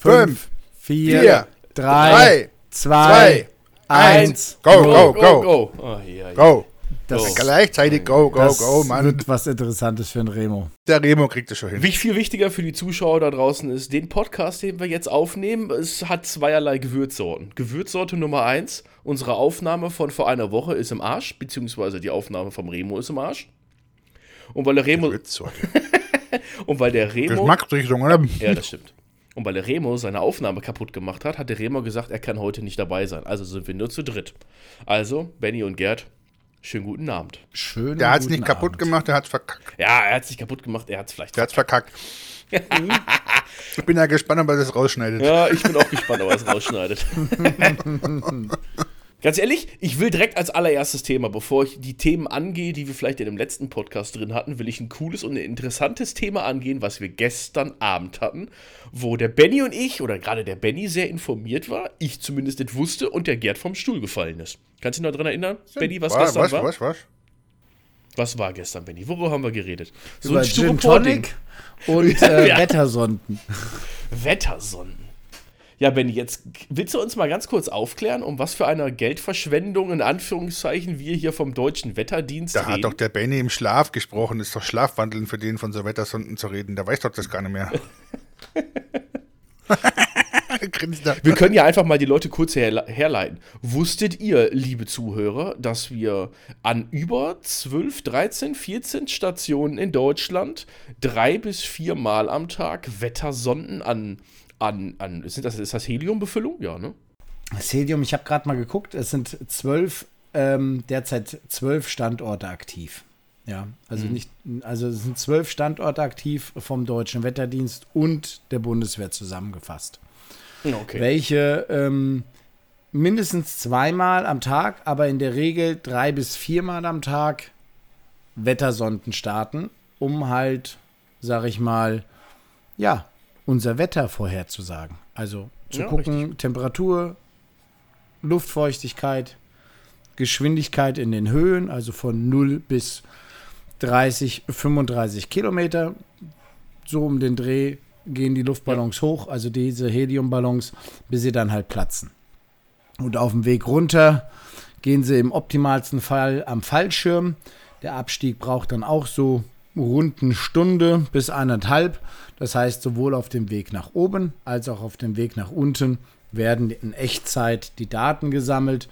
fünf, vier, vier drei, drei, zwei, eins. Go, go, go. Go! go. Oh, ja. go. Das gleichzeitig go, go, das go, Mann. wird was Interessantes für einen Remo. Der Remo kriegt es schon hin. Wie viel wichtiger für die Zuschauer da draußen ist, den Podcast, den wir jetzt aufnehmen, es hat zweierlei Gewürzsorten. Gewürzsorte Nummer eins, unsere Aufnahme von vor einer Woche ist im Arsch, beziehungsweise die Aufnahme vom Remo ist im Arsch. Und weil der Remo. und weil der Remo. Geschmacksrichtung, oder? Ja, das stimmt. Und weil der Remo seine Aufnahme kaputt gemacht hat, hat der Remo gesagt, er kann heute nicht dabei sein. Also sind wir nur zu dritt. Also, Benny und Gerd, schönen guten Abend. Schön. Der hat es nicht kaputt Abend. gemacht, der hat es verkackt. Ja, er hat es nicht kaputt gemacht, er hat es vielleicht Der hat es verkackt. ich bin ja gespannt, ob er das rausschneidet. Ja, ich bin auch gespannt, ob er es rausschneidet. Ganz ehrlich, ich will direkt als allererstes Thema, bevor ich die Themen angehe, die wir vielleicht in dem letzten Podcast drin hatten, will ich ein cooles und ein interessantes Thema angehen, was wir gestern Abend hatten, wo der Benny und ich, oder gerade der Benny sehr informiert war, ich zumindest nicht wusste und der Gerd vom Stuhl gefallen ist. Kannst du dich noch daran erinnern, Stimmt. Benny, was war, gestern was, war? Was, was? Was war gestern, Benny? Worüber haben wir geredet? So Über ein Gin Tonic und äh, ja. Wettersonden. Wettersonden. Ja, Benny, jetzt willst du uns mal ganz kurz aufklären, um was für eine Geldverschwendung in Anführungszeichen wir hier vom deutschen Wetterdienst Da reden? hat doch der Benny im Schlaf gesprochen. Ist doch Schlafwandeln für den von so Wettersonden zu reden. Der weiß doch das gar nicht mehr. wir können ja einfach mal die Leute kurz her herleiten. Wusstet ihr, liebe Zuhörer, dass wir an über 12, 13, 14 Stationen in Deutschland drei bis vier Mal am Tag Wettersonden an an, an sind das, ist das Heliumbefüllung? Ja, ne? Das Helium, ich habe gerade mal geguckt, es sind zwölf, ähm, derzeit zwölf Standorte aktiv. Ja, also mhm. nicht, also es sind zwölf Standorte aktiv vom Deutschen Wetterdienst und der Bundeswehr zusammengefasst. Okay. Welche ähm, mindestens zweimal am Tag, aber in der Regel drei bis viermal am Tag Wettersonden starten, um halt, sag ich mal, ja, unser Wetter vorherzusagen. Also zu ja, gucken, richtig. Temperatur, Luftfeuchtigkeit, Geschwindigkeit in den Höhen, also von 0 bis 30, 35 Kilometer. So um den Dreh gehen die Luftballons ja. hoch, also diese Heliumballons, bis sie dann halt platzen. Und auf dem Weg runter gehen sie im optimalsten Fall am Fallschirm. Der Abstieg braucht dann auch so rund eine Stunde bis eineinhalb. Das heißt, sowohl auf dem Weg nach oben als auch auf dem Weg nach unten werden in Echtzeit die Daten gesammelt.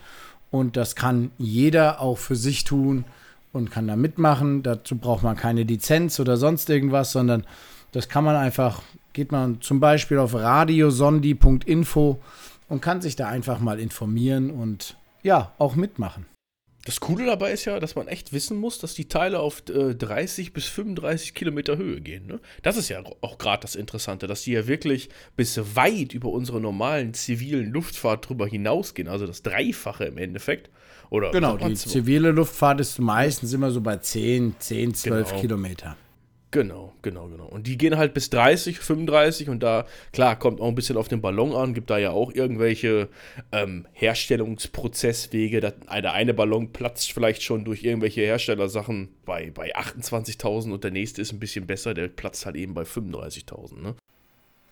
Und das kann jeder auch für sich tun und kann da mitmachen. Dazu braucht man keine Lizenz oder sonst irgendwas, sondern das kann man einfach, geht man zum Beispiel auf radiosondi.info und kann sich da einfach mal informieren und ja, auch mitmachen. Das Coole dabei ist ja, dass man echt wissen muss, dass die Teile auf äh, 30 bis 35 Kilometer Höhe gehen. Ne? Das ist ja auch gerade das Interessante, dass die ja wirklich bis weit über unsere normalen zivilen Luftfahrt drüber hinausgehen. Also das Dreifache im Endeffekt. Oder genau, die zivile Luftfahrt ist meistens immer so bei 10, 10, 12 genau. Kilometer. Genau, genau, genau. Und die gehen halt bis 30, 35 und da, klar, kommt auch ein bisschen auf den Ballon an, gibt da ja auch irgendwelche ähm, Herstellungsprozesswege. Der eine Ballon platzt vielleicht schon durch irgendwelche Herstellersachen bei, bei 28.000 und der nächste ist ein bisschen besser, der platzt halt eben bei 35.000, ne?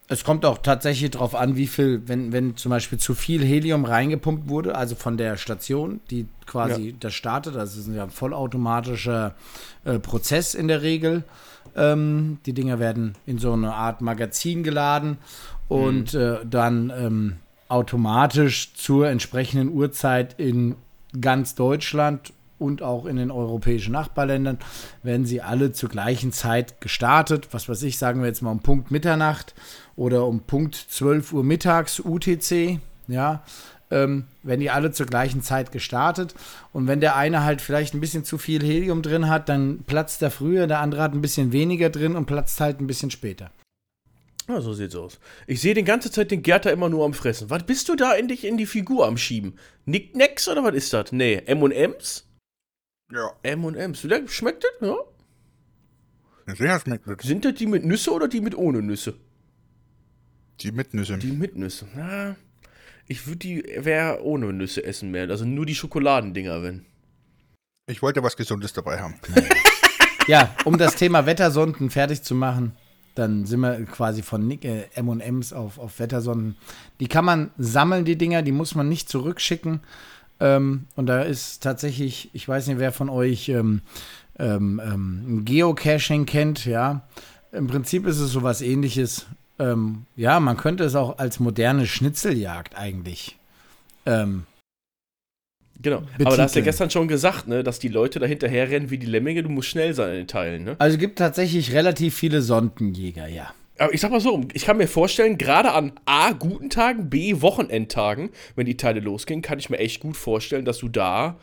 Es kommt auch tatsächlich darauf an, wie viel, wenn, wenn zum Beispiel zu viel Helium reingepumpt wurde, also von der Station, die quasi ja. das startet, also es ist ja ein vollautomatischer äh, Prozess in der Regel. Ähm, die Dinger werden in so eine Art Magazin geladen und mhm. äh, dann ähm, automatisch zur entsprechenden Uhrzeit in ganz Deutschland und auch in den europäischen Nachbarländern werden sie alle zur gleichen Zeit gestartet. Was weiß ich, sagen wir jetzt mal um Punkt Mitternacht oder um Punkt 12 Uhr mittags UTC. Ja, ähm, werden die alle zur gleichen Zeit gestartet. Und wenn der eine halt vielleicht ein bisschen zu viel Helium drin hat, dann platzt er früher, der andere hat ein bisschen weniger drin und platzt halt ein bisschen später. Ja, so sieht's aus. Ich sehe die ganze Zeit den Gerter immer nur am Fressen. Was bist du da endlich in die Figur am Schieben? Nicknacks oder was ist das? Nee, M&M's? Ja. M&M's. Schmeckt das? Ja. Sehr schmeckt das. Sind das die mit Nüsse oder die mit ohne Nüsse? Die mit Nüsse. Die mit Nüsse. Na, ich würde die wäre ohne Nüsse essen mehr. Also nur die Schokoladendinger, wenn. Ich wollte was Gesundes dabei haben. ja, um das Thema Wettersonden fertig zu machen. dann sind wir quasi von äh, M&M's auf, auf Wettersonden. Die kann man sammeln, die Dinger, die muss man nicht zurückschicken. Ähm, und da ist tatsächlich, ich weiß nicht, wer von euch ähm, ähm, ähm Geocaching kennt, ja. Im Prinzip ist es sowas ähnliches. Ähm, ja, man könnte es auch als moderne Schnitzeljagd eigentlich ähm, Genau. Betiteln. Aber da hast du ja gestern schon gesagt, ne, dass die Leute da hinterher rennen wie die Lemminge, du musst schnell sein in den Teilen, ne? Also es gibt tatsächlich relativ viele Sondenjäger, ja. Aber ich sag mal so, ich kann mir vorstellen, gerade an A, guten Tagen, B, Wochenendtagen, wenn die Teile losgehen, kann ich mir echt gut vorstellen, dass du da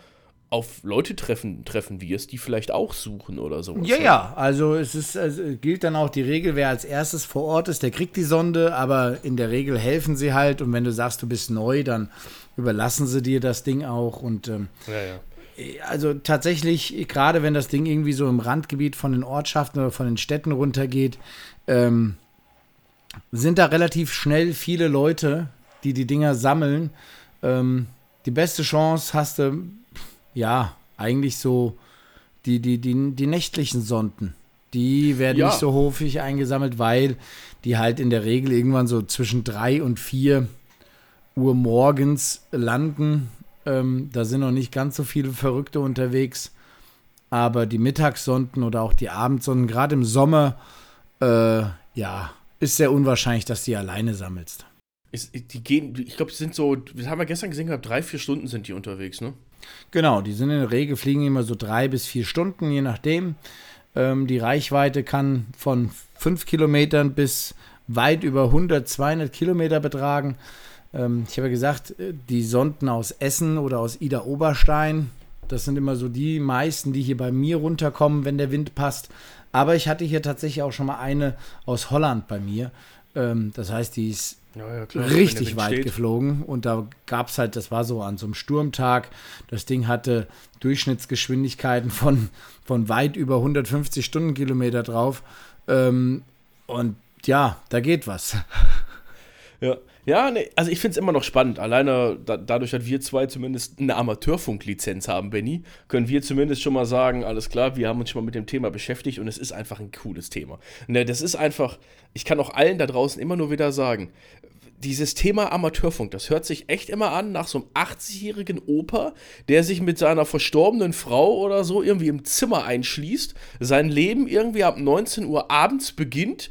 auf Leute treffen, treffen wirst, die vielleicht auch suchen oder so. Ja, ja, also es ist, also gilt dann auch die Regel, wer als erstes vor Ort ist, der kriegt die Sonde, aber in der Regel helfen sie halt und wenn du sagst, du bist neu, dann überlassen sie dir das Ding auch und ähm, ja, ja. also tatsächlich, gerade wenn das Ding irgendwie so im Randgebiet von den Ortschaften oder von den Städten runtergeht, ähm, sind da relativ schnell viele Leute, die die Dinger sammeln. Ähm, die beste Chance hast du ja, eigentlich so die, die, die, die nächtlichen Sonden. Die werden ja. nicht so häufig eingesammelt, weil die halt in der Regel irgendwann so zwischen drei und vier Uhr morgens landen. Ähm, da sind noch nicht ganz so viele Verrückte unterwegs. Aber die Mittagssonden oder auch die Abendsonden, gerade im Sommer, äh, ja, ist sehr unwahrscheinlich, dass die alleine sammelst. Ist, die gehen, ich glaube, die sind so, das haben wir gestern gesehen gehabt, drei, vier Stunden sind die unterwegs, ne? Genau, die sind in der Regel, fliegen immer so drei bis vier Stunden, je nachdem. Ähm, die Reichweite kann von fünf Kilometern bis weit über 100, 200 Kilometer betragen. Ähm, ich habe ja gesagt, äh, die Sonden aus Essen oder aus Ida Oberstein, das sind immer so die meisten, die hier bei mir runterkommen, wenn der Wind passt. Aber ich hatte hier tatsächlich auch schon mal eine aus Holland bei mir. Ähm, das heißt, die ist ja, ja, klar, richtig weit steht. geflogen. Und da gab es halt, das war so an so einem Sturmtag, das Ding hatte Durchschnittsgeschwindigkeiten von, von weit über 150 Stundenkilometer drauf. Ähm, und ja, da geht was. Ja, ja nee, also ich finde es immer noch spannend. Alleine da, dadurch, dass wir zwei zumindest eine Amateurfunklizenz haben, Benny, können wir zumindest schon mal sagen, alles klar, wir haben uns schon mal mit dem Thema beschäftigt und es ist einfach ein cooles Thema. Ne, das ist einfach, ich kann auch allen da draußen immer nur wieder sagen, dieses Thema Amateurfunk, das hört sich echt immer an nach so einem 80-jährigen Opa, der sich mit seiner verstorbenen Frau oder so irgendwie im Zimmer einschließt, sein Leben irgendwie ab 19 Uhr abends beginnt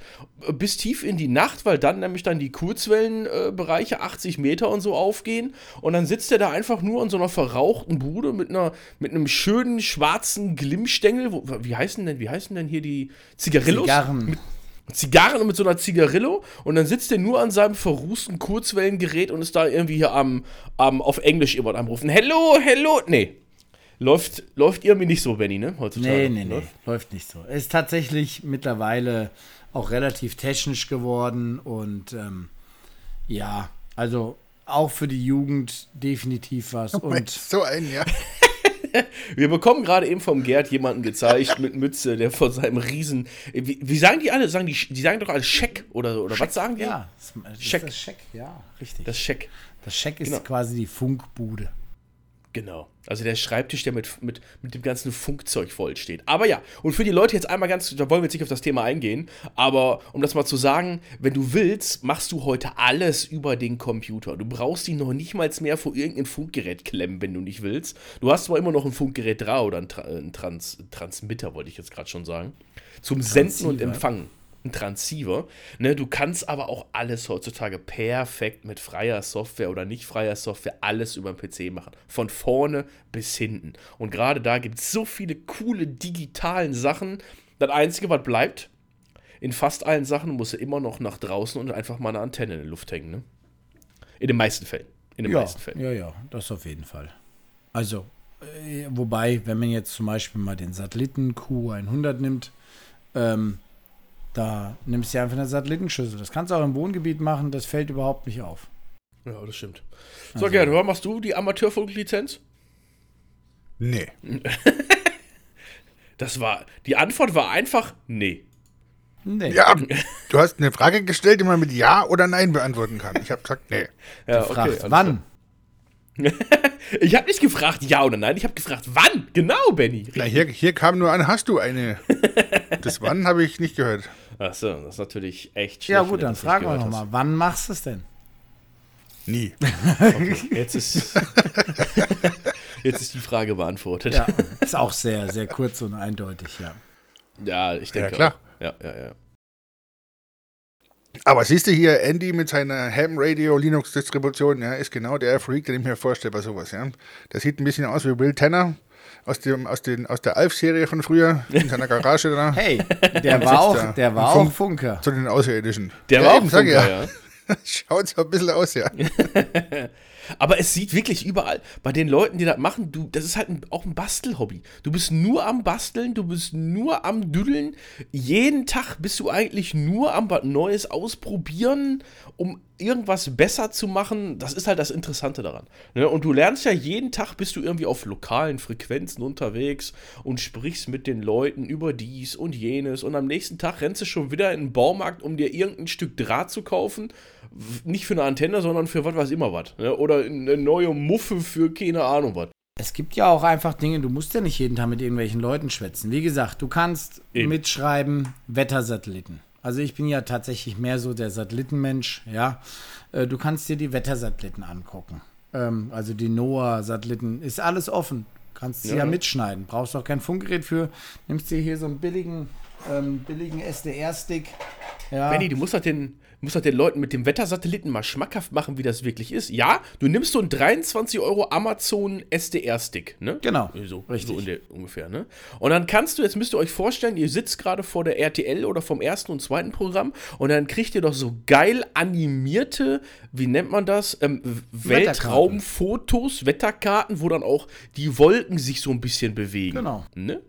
bis tief in die Nacht, weil dann nämlich dann die Kurzwellenbereiche äh, 80 Meter und so aufgehen und dann sitzt er da einfach nur in so einer verrauchten Bude mit einer mit einem schönen schwarzen Glimmstängel, wo, wie heißen denn wie heißen denn hier die Zigarillos? Zigarren. Mit, Zigarren und mit so einer Zigarillo und dann sitzt er nur an seinem verrußten Kurzwellengerät und ist da irgendwie hier am, am auf Englisch jemand anrufen. Hello, hello. Nee. Läuft, läuft irgendwie nicht so, Benny, ne? Heutzutage. Nee, nee, nee. Läuft? läuft nicht so. Ist tatsächlich mittlerweile auch relativ technisch geworden und ähm, ja, also auch für die Jugend definitiv was. Oh, und so ein, ja. Wir bekommen gerade eben vom Gerd jemanden gezeigt mit Mütze, der vor seinem Riesen. Wie, wie, sagen die alle? Sagen die, die sagen doch alle Scheck oder, oder Scheck, was sagen die? Ja, das Scheck. Das Scheck, ja, richtig. Das Scheck. Das Scheck ist genau. quasi die Funkbude. Genau. Also der Schreibtisch, der mit, mit, mit dem ganzen Funkzeug voll steht. Aber ja, und für die Leute jetzt einmal ganz, da wollen wir jetzt nicht auf das Thema eingehen, aber um das mal zu sagen, wenn du willst, machst du heute alles über den Computer. Du brauchst dich noch nicht mal mehr vor irgendein Funkgerät klemmen, wenn du nicht willst. Du hast zwar immer noch ein Funkgerät da oder ein, Tra ein Trans Transmitter, wollte ich jetzt gerade schon sagen, zum Senden und Empfangen ein Transceiver. Ne, du kannst aber auch alles heutzutage perfekt mit freier Software oder nicht freier Software alles über den PC machen. Von vorne bis hinten. Und gerade da gibt es so viele coole digitalen Sachen. Das Einzige, was bleibt, in fast allen Sachen muss er immer noch nach draußen und einfach mal eine Antenne in der Luft hängen. Ne? In den meisten Fällen. In den ja, meisten Fällen. Ja, ja, das auf jeden Fall. Also, äh, wobei, wenn man jetzt zum Beispiel mal den Satelliten Q100 nimmt, ähm, da nimmst du einfach eine Satellitenschüssel. Das kannst du auch im Wohngebiet machen, das fällt überhaupt nicht auf. Ja, das stimmt. So, also, Gerd, wann machst du die Amateurfunklizenz? Nee. das war, die Antwort war einfach nee. Nee. Ja, du hast eine Frage gestellt, die man mit Ja oder Nein beantworten kann. Ich habe gesagt, nee. Ja, okay, wann? ich habe nicht gefragt ja oder nein, ich habe gefragt wann. Genau, Benny. Ja, hier, hier kam nur an, hast du eine? Das wann habe ich nicht gehört. Achso, das ist natürlich echt schlecht. Ja gut, dann das fragen wir nochmal, wann machst du es denn? Nie. Okay, jetzt ist. jetzt ist die Frage beantwortet. Ja, ist auch sehr, sehr kurz und eindeutig, ja. Ja, ich denke. Ja, klar. Auch. Ja, ja, ja. Aber siehst du hier, Andy mit seiner Ham Radio Linux Distribution, ja, ist genau der Freak, den ich mir vorstelle bei sowas, ja. Der sieht ein bisschen aus wie Will Tanner aus, dem, aus, den, aus der Alf-Serie von früher, in seiner Garage da, Hey, der war auch, da. der war auch Funk- Funker. zu den Außerirdischen. Der ja, war eben, auch sag ich Funker, ja. ja. Schaut so ein bisschen aus, ja. Aber es sieht wirklich überall, bei den Leuten, die das machen, du, das ist halt ein, auch ein Bastelhobby. Du bist nur am Basteln, du bist nur am Düdeln. Jeden Tag bist du eigentlich nur am Neues ausprobieren, um irgendwas besser zu machen. Das ist halt das Interessante daran. Ne? Und du lernst ja jeden Tag, bist du irgendwie auf lokalen Frequenzen unterwegs und sprichst mit den Leuten über dies und jenes. Und am nächsten Tag rennst du schon wieder in den Baumarkt, um dir irgendein Stück Draht zu kaufen. Nicht für eine Antenne, sondern für was weiß immer was. Ne? Oder eine neue Muffe für keine Ahnung was. Es gibt ja auch einfach Dinge, du musst ja nicht jeden Tag mit irgendwelchen Leuten schwätzen. Wie gesagt, du kannst Eben. mitschreiben Wettersatelliten. Also ich bin ja tatsächlich mehr so der Satellitenmensch, ja. Äh, Du kannst dir die Wettersatelliten angucken. Ähm, Also die NOAA-Satelliten, ist alles offen. Kannst sie ja, Ja. mitschneiden. Brauchst auch kein Funkgerät für. Nimmst dir hier so einen billigen, ähm, billigen SDR-Stick. Ja. Benny, du musst halt den, musst halt den Leuten mit dem Wettersatelliten mal schmackhaft machen, wie das wirklich ist. Ja, du nimmst so einen 23 Euro Amazon SDR-Stick, ne? Genau, So, richtig. so der, ungefähr, ne? Und dann kannst du, jetzt müsst ihr euch vorstellen, ihr sitzt gerade vor der RTL oder vom ersten und zweiten Programm und dann kriegt ihr doch so geil animierte, wie nennt man das? Ähm, Weltraumfotos, Wetterkarten, wo dann auch die Wolken sich so ein bisschen bewegen. Genau. Ne?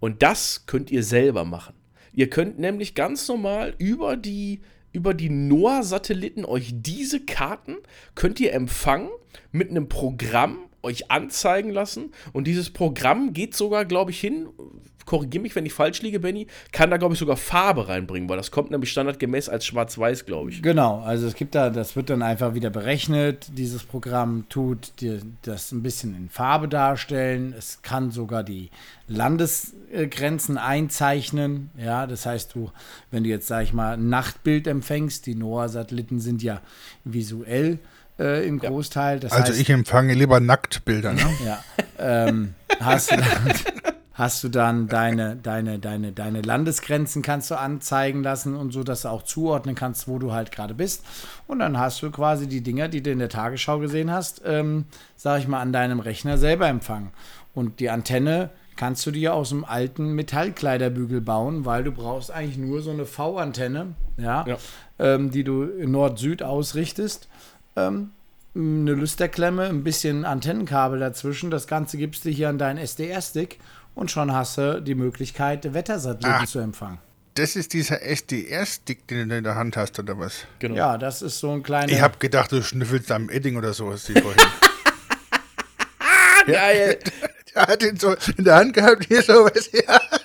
Und das könnt ihr selber machen. Ihr könnt nämlich ganz normal über die, über die NOAA-Satelliten euch diese Karten könnt ihr empfangen mit einem Programm euch anzeigen lassen. Und dieses Programm geht sogar, glaube ich, hin, korrigiere mich, wenn ich falsch liege, Benny, kann da, glaube ich, sogar Farbe reinbringen, weil das kommt nämlich standardgemäß als schwarz-weiß, glaube ich. Genau, also es gibt da, das wird dann einfach wieder berechnet. Dieses Programm tut dir das ein bisschen in Farbe darstellen. Es kann sogar die Landesgrenzen einzeichnen. Ja, das heißt, du, wenn du jetzt, sag ich mal, ein Nachtbild empfängst, die NOAA-Satelliten sind ja visuell äh, im Großteil. Das Also heißt, ich empfange lieber Nacktbilder, ne? ja, ähm, hast du dann, hast du dann deine, deine, deine, deine Landesgrenzen kannst du anzeigen lassen und so, dass du auch zuordnen kannst, wo du halt gerade bist. Und dann hast du quasi die Dinger, die du in der Tagesschau gesehen hast, ähm, sag ich mal, an deinem Rechner selber empfangen. Und die Antenne kannst du dir aus einem alten Metallkleiderbügel bauen, weil du brauchst eigentlich nur so eine V-Antenne, ja, Ja. Ähm, die du Nord-Süd ausrichtest ähm, eine Lüsterklemme, ein bisschen Antennenkabel dazwischen. Das Ganze gibst du hier an deinen SDR-Stick und schon hast du die Möglichkeit, Wettersatelliten Ah. zu empfangen. Das ist dieser SDR-Stick, den du in der Hand hast, oder was? Genau. Ja, das ist so ein kleiner. Ich habe gedacht, du schnüffelst am Edding oder so. Hast du vorhin. Geil. Der hat ihn so in der Hand gehabt, hier so was, ja.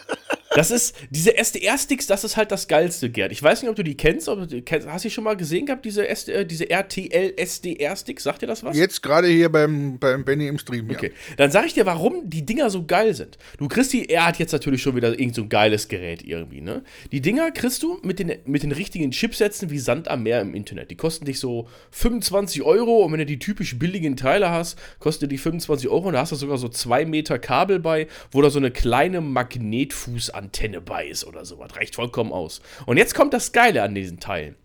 Das ist, diese SDR-Sticks, das ist halt das Geilste, Gerd. Ich weiß nicht, ob du die kennst, ob du die kennst. Hast du die schon mal gesehen gehabt, diese, SD, äh, diese RTL SDR-Sticks? Sagt dir das was? Jetzt gerade hier beim, beim Benny im Stream, ja. Okay, dann sage ich dir, warum die Dinger so geil sind. Du kriegst die, er hat jetzt natürlich schon wieder irgend so ein geiles Gerät irgendwie, ne? Die Dinger kriegst du mit den, mit den richtigen Chipsätzen wie Sand am Meer im Internet. Die kosten dich so 25 Euro und wenn du die typisch billigen Teile hast, kostet die 25 Euro und da hast du sogar so zwei Meter Kabel bei, wo da so eine kleine Magnetfußantenne bei ist oder sowas. Reicht vollkommen aus. Und jetzt kommt das Geile an diesen Teilen.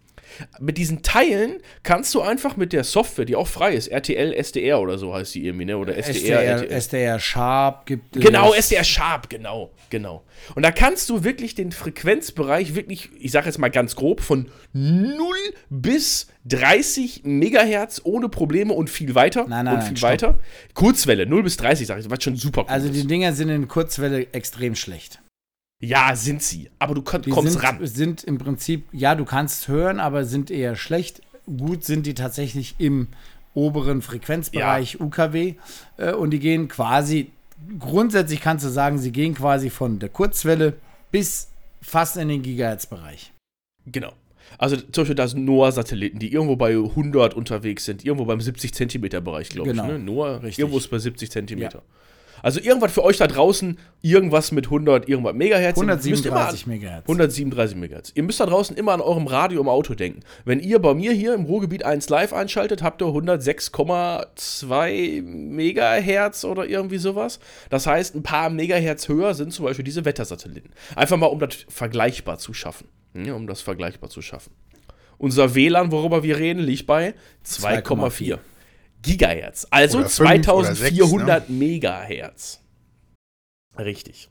Mit diesen Teilen kannst du einfach mit der Software, die auch frei ist, RTL, SDR oder so heißt die irgendwie, ne? Oder SDR, SDR. SDR Sharp gibt es. Genau, SDR Sharp, genau, genau. Und da kannst du wirklich den Frequenzbereich wirklich, ich sage jetzt mal ganz grob, von 0 bis 30 Megahertz ohne Probleme und viel weiter. Nein, nein, und nein, viel stopp. weiter. Kurzwelle, 0 bis 30, sage ich, was schon super cool Also die. Dinger sind in Kurzwelle extrem schlecht. Ja, sind sie. Aber du Die kommst sind, ran. sind im Prinzip, ja, du kannst hören, aber sind eher schlecht. Gut sind die tatsächlich im oberen Frequenzbereich UKW äh, und die gehen quasi, grundsätzlich kannst du sagen, sie gehen quasi von der Kurzwelle bis fast in den Gigahertz-Bereich. Genau. Also zum Beispiel da sind NOAA-Satelliten, die irgendwo bei 100 unterwegs sind, irgendwo beim 70 Zentimeter Bereich, glaube Genau, ich. Ne? NOAA, richtig. irgendwo ist bei 70 Zentimeter. Also irgendwas für euch da draußen, irgendwas mit 100, irgendwas Megahertz. Ihr müsst immer an- 137 Megahertz. 137 Megahertz. Ihr müsst da draußen immer an eurem Radio im Auto denken. Wenn ihr bei mir hier im Ruhrgebiet 1 live einschaltet, habt ihr 106,2 Megahertz oder irgendwie sowas. Das heißt, ein paar Megahertz höher sind zum Beispiel diese Wettersatelliten. Einfach mal, um das vergleichbar zu schaffen. Ja, um das vergleichbar zu schaffen. Unser WLAN, worüber wir reden, liegt bei 2,4 Gigahertz. Also Oder fünf oder sechs, 2400 Megahertz. Richtig.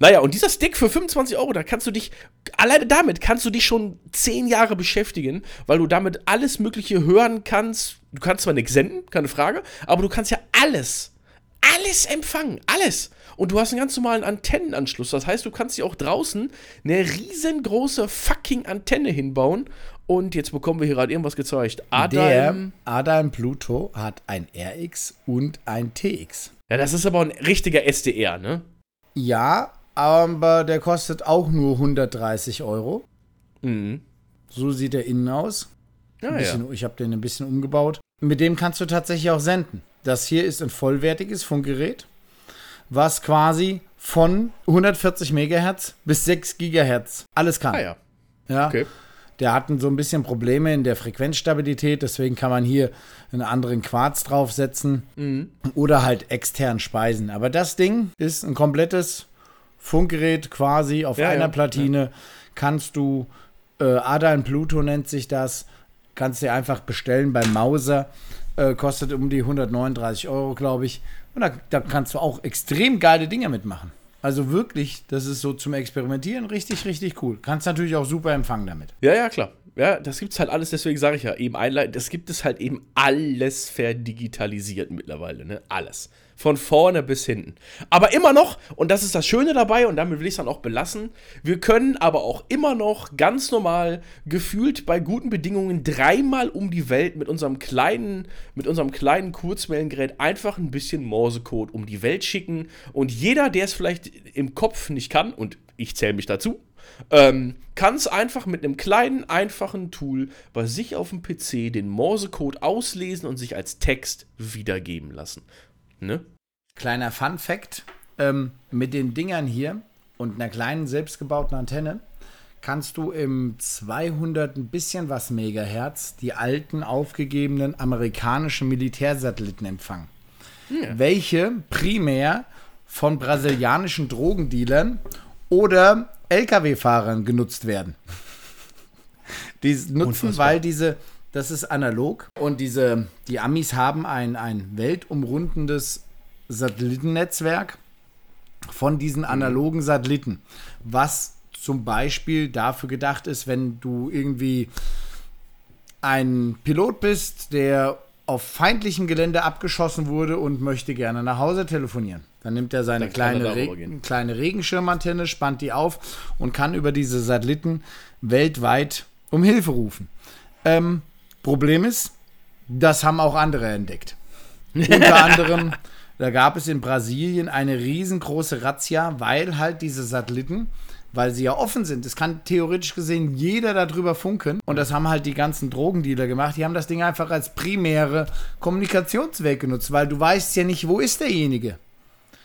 Naja, und dieser Stick für 25 Euro, da kannst du dich, alleine damit kannst du dich schon 10 Jahre beschäftigen, weil du damit alles Mögliche hören kannst. Du kannst zwar nichts senden, keine Frage, aber du kannst ja alles, alles empfangen, alles. Und du hast einen ganz normalen Antennenanschluss. Das heißt, du kannst dir auch draußen eine riesengroße fucking Antenne hinbauen. Und jetzt bekommen wir hier gerade irgendwas gezeigt. Der Adam. Adam Pluto hat ein RX und ein TX. Ja, das ist aber ein richtiger SDR, ne? Ja, aber der kostet auch nur 130 Euro. Mhm. So sieht er innen aus. Ja, ja. bisschen, Ich habe den ein bisschen umgebaut. Mit dem kannst du tatsächlich auch senden. Das hier ist ein vollwertiges Funkgerät, was quasi von 140 Megahertz bis 6 Gigahertz alles kann. Ah ja. Ja. Okay. Der hatten so ein bisschen Probleme in der Frequenzstabilität, deswegen kann man hier einen anderen Quarz draufsetzen oder halt extern speisen. Aber das Ding ist ein komplettes Funkgerät quasi auf Ja, einer ja, Platine. Kannst du, äh, Adaln Pluto nennt sich das, kannst du einfach bestellen beim Mauser. Äh, kostet um die 139 Euro, glaube ich. Und da, da kannst du auch extrem geile Dinge mitmachen. Also wirklich, das ist so zum Experimentieren richtig, richtig cool. Kannst natürlich auch super empfangen damit. Ja, ja, klar. Ja, das gibt's halt alles, deswegen sage ich ja, eben einleitend, das gibt es halt eben alles verdigitalisiert mittlerweile, ne? Alles. Von vorne bis hinten. Aber immer noch, und das ist das Schöne dabei, und damit will ich es dann auch belassen, wir können aber auch immer noch ganz normal, gefühlt bei guten Bedingungen, dreimal um die Welt mit unserem kleinen, mit unserem kleinen Kurzwellengerät einfach ein bisschen Morsecode um die Welt schicken. Und jeder, der es vielleicht im Kopf nicht kann, und ich zähle mich dazu, ähm, kann es einfach mit einem kleinen, einfachen Tool bei sich auf dem PC den Morsecode auslesen und sich als Text wiedergeben lassen. Ne? Kleiner Fun Fact: ähm, Mit den Dingern hier und einer kleinen selbstgebauten Antenne kannst du im 200 ein bisschen was Megahertz die alten aufgegebenen amerikanischen Militärsatelliten empfangen. Welche primär von brasilianischen Drogendealern oder Lkw-Fahrern genutzt werden. Die nutzen, Unfassbar. weil diese, das ist analog und diese, die Amis haben ein, ein weltumrundendes Satellitennetzwerk von diesen analogen Satelliten, was zum Beispiel dafür gedacht ist, wenn du irgendwie ein Pilot bist, der auf feindlichem Gelände abgeschossen wurde und möchte gerne nach Hause telefonieren. Dann nimmt er seine kleine, darüber Re gehen. kleine Regenschirmantenne, spannt die auf und kann über diese Satelliten weltweit um Hilfe rufen. Ähm, Problem ist, das haben auch andere entdeckt. Unter anderem, da gab es in Brasilien eine riesengroße Razzia, weil halt diese Satelliten, weil sie ja offen sind, es kann theoretisch gesehen jeder darüber funken. Und das haben halt die ganzen Drogendealer gemacht. Die haben das Ding einfach als primäre Kommunikationsweg genutzt, weil du weißt ja nicht, wo ist derjenige.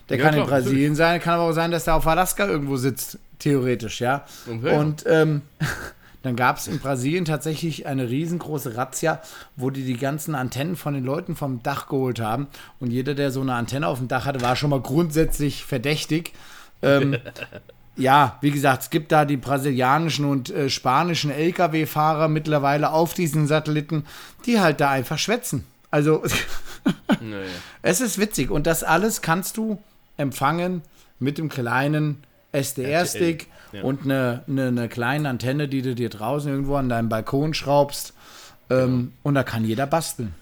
Der Ja, kann klar, in Brasilien sein, kann aber auch sein, dass der auf Alaska irgendwo sitzt, theoretisch, ja. Okay. Und ähm, dann gab es in Brasilien tatsächlich eine riesengroße Razzia, wo die die ganzen Antennen von den Leuten vom Dach geholt haben. Und jeder, der so eine Antenne auf dem Dach hatte, war schon mal grundsätzlich verdächtig. Ähm, ja, wie gesagt, es gibt da die brasilianischen und äh, spanischen Lkw-Fahrer mittlerweile auf diesen Satelliten, die halt da einfach schwätzen. Also Naja. es ist witzig und das alles kannst du empfangen mit dem kleinen SDR-Stick ja. und eine, eine, eine kleine Antenne, die du dir draußen irgendwo an deinem Balkon schraubst. Ähm, Und da kann jeder basteln.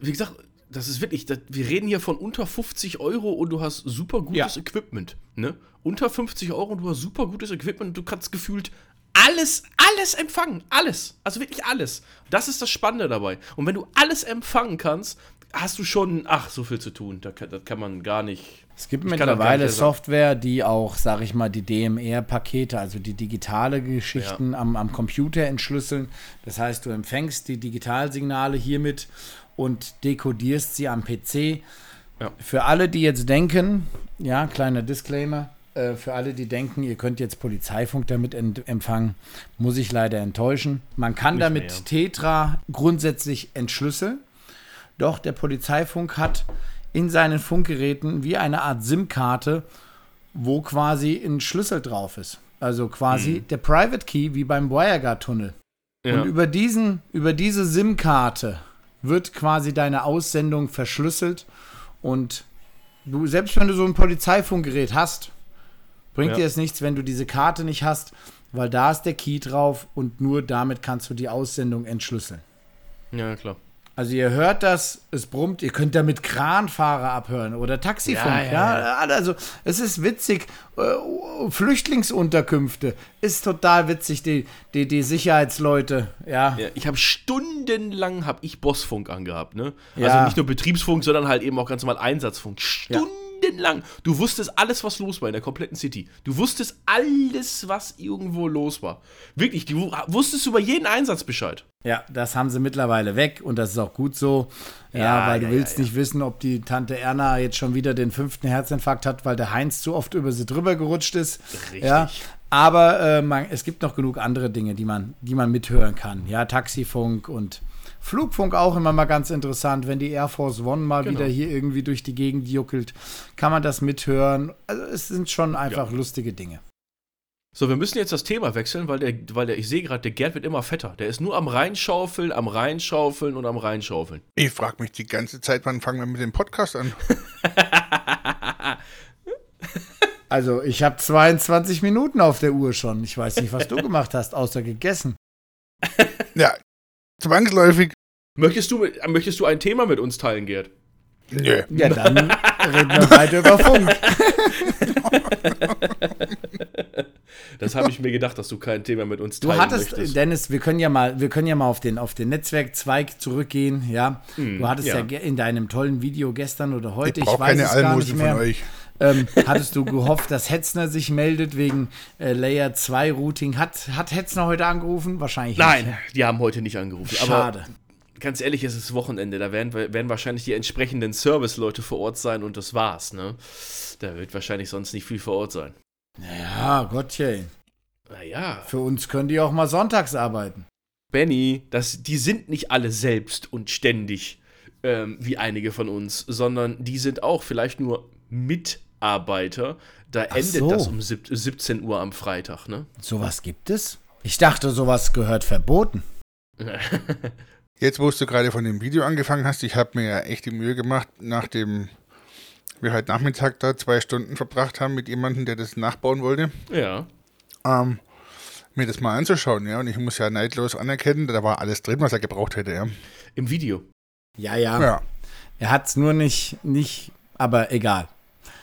Wie gesagt, das ist wirklich, das, wir reden hier von unter 50 Euro und du hast super gutes Ja. Equipment. Ne? Unter 50 Euro und du hast super gutes Equipment und du kannst gefühlt alles, alles empfangen. Alles. Also wirklich alles. Das ist das Spannende dabei. Und wenn du alles empfangen kannst, hast du schon, ach, so viel zu tun. Da das kann man gar nicht. Es gibt Ich mittlerweile. Software, die auch, sag ich mal, die DMR-Pakete, also die digitale Geschichten am, am Computer entschlüsseln. Das heißt, du empfängst die Digitalsignale hiermit und dekodierst sie am PC. Ja. Für alle, die jetzt denken, ja, kleiner Disclaimer. Äh, für alle, die denken, ihr könnt jetzt Polizeifunk damit empfangen, muss ich leider enttäuschen. Man kann Nicht damit mehr. Tetra grundsätzlich entschlüsseln. Doch der Polizeifunk hat in seinen Funkgeräten wie eine Art SIM-Karte, wo quasi ein Schlüssel drauf ist. Also quasi mhm. der Private Key wie beim WireGuard-Tunnel. Ja. Und über, diesen, über diese SIM-Karte wird quasi deine Aussendung verschlüsselt und du, selbst wenn du so ein Polizeifunkgerät hast, bringt ja. dir es nichts, wenn du diese Karte nicht hast, weil da ist der Key drauf und nur damit kannst du die Aussendung entschlüsseln. Ja, klar. Also ihr hört das, es brummt, ihr könnt damit Kranfahrer abhören oder Taxifunk. Ja, ja, ja. Also es ist witzig. Äh, Flüchtlingsunterkünfte ist total witzig, die, die, die Sicherheitsleute. Ja. ja ich habe stundenlang hab ich Bossfunk angehabt. Ne? Also nicht nur Betriebsfunk, sondern halt eben auch ganz normal Einsatzfunk. Stunden stundenlang. Du wusstest alles, was los war in der kompletten City. Du wusstest alles, was irgendwo los war. Wirklich, du wusstest über jeden Einsatz Bescheid. Ja, das haben sie mittlerweile weg und das ist auch gut so. Ja, ja weil ja, du willst ja, nicht wissen, ob die Tante Erna jetzt schon wieder den fünften Herzinfarkt hat, weil der Heinz zu oft über sie drüber gerutscht ist. Richtig. Ja, aber äh, man, es gibt noch genug andere Dinge, die man, die man mithören kann. Ja, Taxifunk und Flugfunk auch immer mal ganz interessant, wenn die Air Force One mal genau. wieder hier irgendwie durch die Gegend juckelt, kann man das mithören. Also es sind schon einfach ja. lustige Dinge. So, wir müssen jetzt das Thema wechseln, weil der, weil der, ich sehe gerade, der Gerd wird immer fetter. Der ist nur am Reinschaufeln, am Reinschaufeln und am Reinschaufeln. Ich frage mich die ganze Zeit, wann fangen wir mit dem Podcast an? also, ich habe 22 Minuten auf der Uhr schon. Ich weiß nicht, was du gemacht hast, außer gegessen. Ja, zwangsläufig. Möchtest du, möchtest du ein Thema mit uns teilen, Gerd? Nö. Ja, dann reden wir weiter über Funk. Das habe ich mir gedacht, dass du kein Thema mit uns teilen Du hattest, möchtest. Dennis, wir können ja mal, wir können ja mal auf den, auf den Netzwerkzweig zurückgehen, ja. Mm, du hattest ja. ja. in deinem tollen Video gestern oder heute, ich, ich weiß keine es gar nicht mehr. Von euch. Ähm, hattest du gehofft, dass Hetzner sich meldet wegen äh, Layer 2 Routing? Hat, hat Hetzner heute angerufen? Wahrscheinlich nicht. Nein, die haben heute nicht angerufen. Schade. Aber ganz ehrlich, es ist Wochenende. Da werden, werden wahrscheinlich die entsprechenden Service-Leute vor Ort sein und das war's. Ne? Da wird wahrscheinlich sonst nicht viel vor Ort sein. Naja, Gottchen. Naja. Für uns können die auch mal sonntags arbeiten. Benny, das, die sind nicht alle selbst und ständig ähm, wie einige von uns, sondern die sind auch vielleicht nur mit Mitarbeiter. Da Ach endet so. das um 17 Uhr am Freitag, ne? Sowas gibt es? Ich dachte, sowas gehört verboten. Jetzt, wo du gerade von dem Video angefangen hast, ich habe mir ja echt die Mühe gemacht, nachdem wir heute Nachmittag da zwei Stunden verbracht haben mit jemandem, der das nachbauen wollte. Ja. Ähm, mir das mal anzuschauen, ja. Und ich muss ja neidlos anerkennen, da war alles drin, was er gebraucht hätte, ja. Im Video. Ja, ja. ja. Er hat es nur nicht, nicht, aber egal.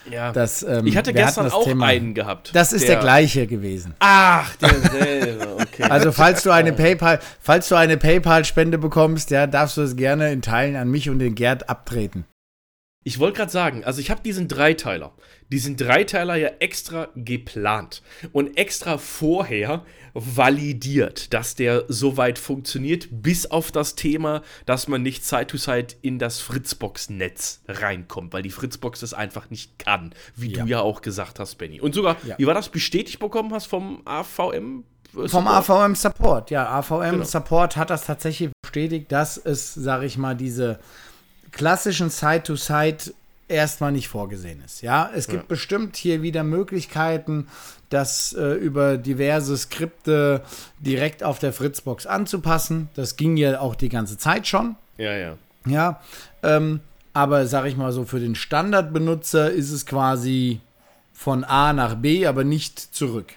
Ja. Das, ähm, ich hatte gestern auch Thema. einen gehabt. Das ist der, der gleiche gewesen. Ach, derselbe, okay. Also falls du eine PayPal, falls du eine PayPal-Spende bekommst, ja, darfst du es gerne in Teilen an mich und den Gerd abtreten. Ich wollte gerade sagen, also ich habe diesen Dreiteiler. Diesen Dreiteiler ja extra geplant und extra vorher validiert, dass der soweit funktioniert, bis auf das Thema, dass man nicht Side-to-Side in das Fritzbox-Netz reinkommt, weil die Fritzbox das einfach nicht kann, wie ja. du ja auch gesagt hast, Benny. Und sogar, ja. wie war das, bestätigt bekommen hast vom AVM? Support? Vom AVM Support, ja. AVM genau. Support hat das tatsächlich bestätigt, dass es, sage ich mal, diese klassischen Side-to-Side erstmal nicht vorgesehen ist. Ja, es gibt ja. bestimmt hier wieder Möglichkeiten, das äh, über diverse Skripte direkt auf der Fritzbox anzupassen. Das ging ja auch die ganze Zeit schon. Ja, ja. Ja, ähm, aber sag ich mal so, für den Standardbenutzer ist es quasi von A nach B, aber nicht zurück.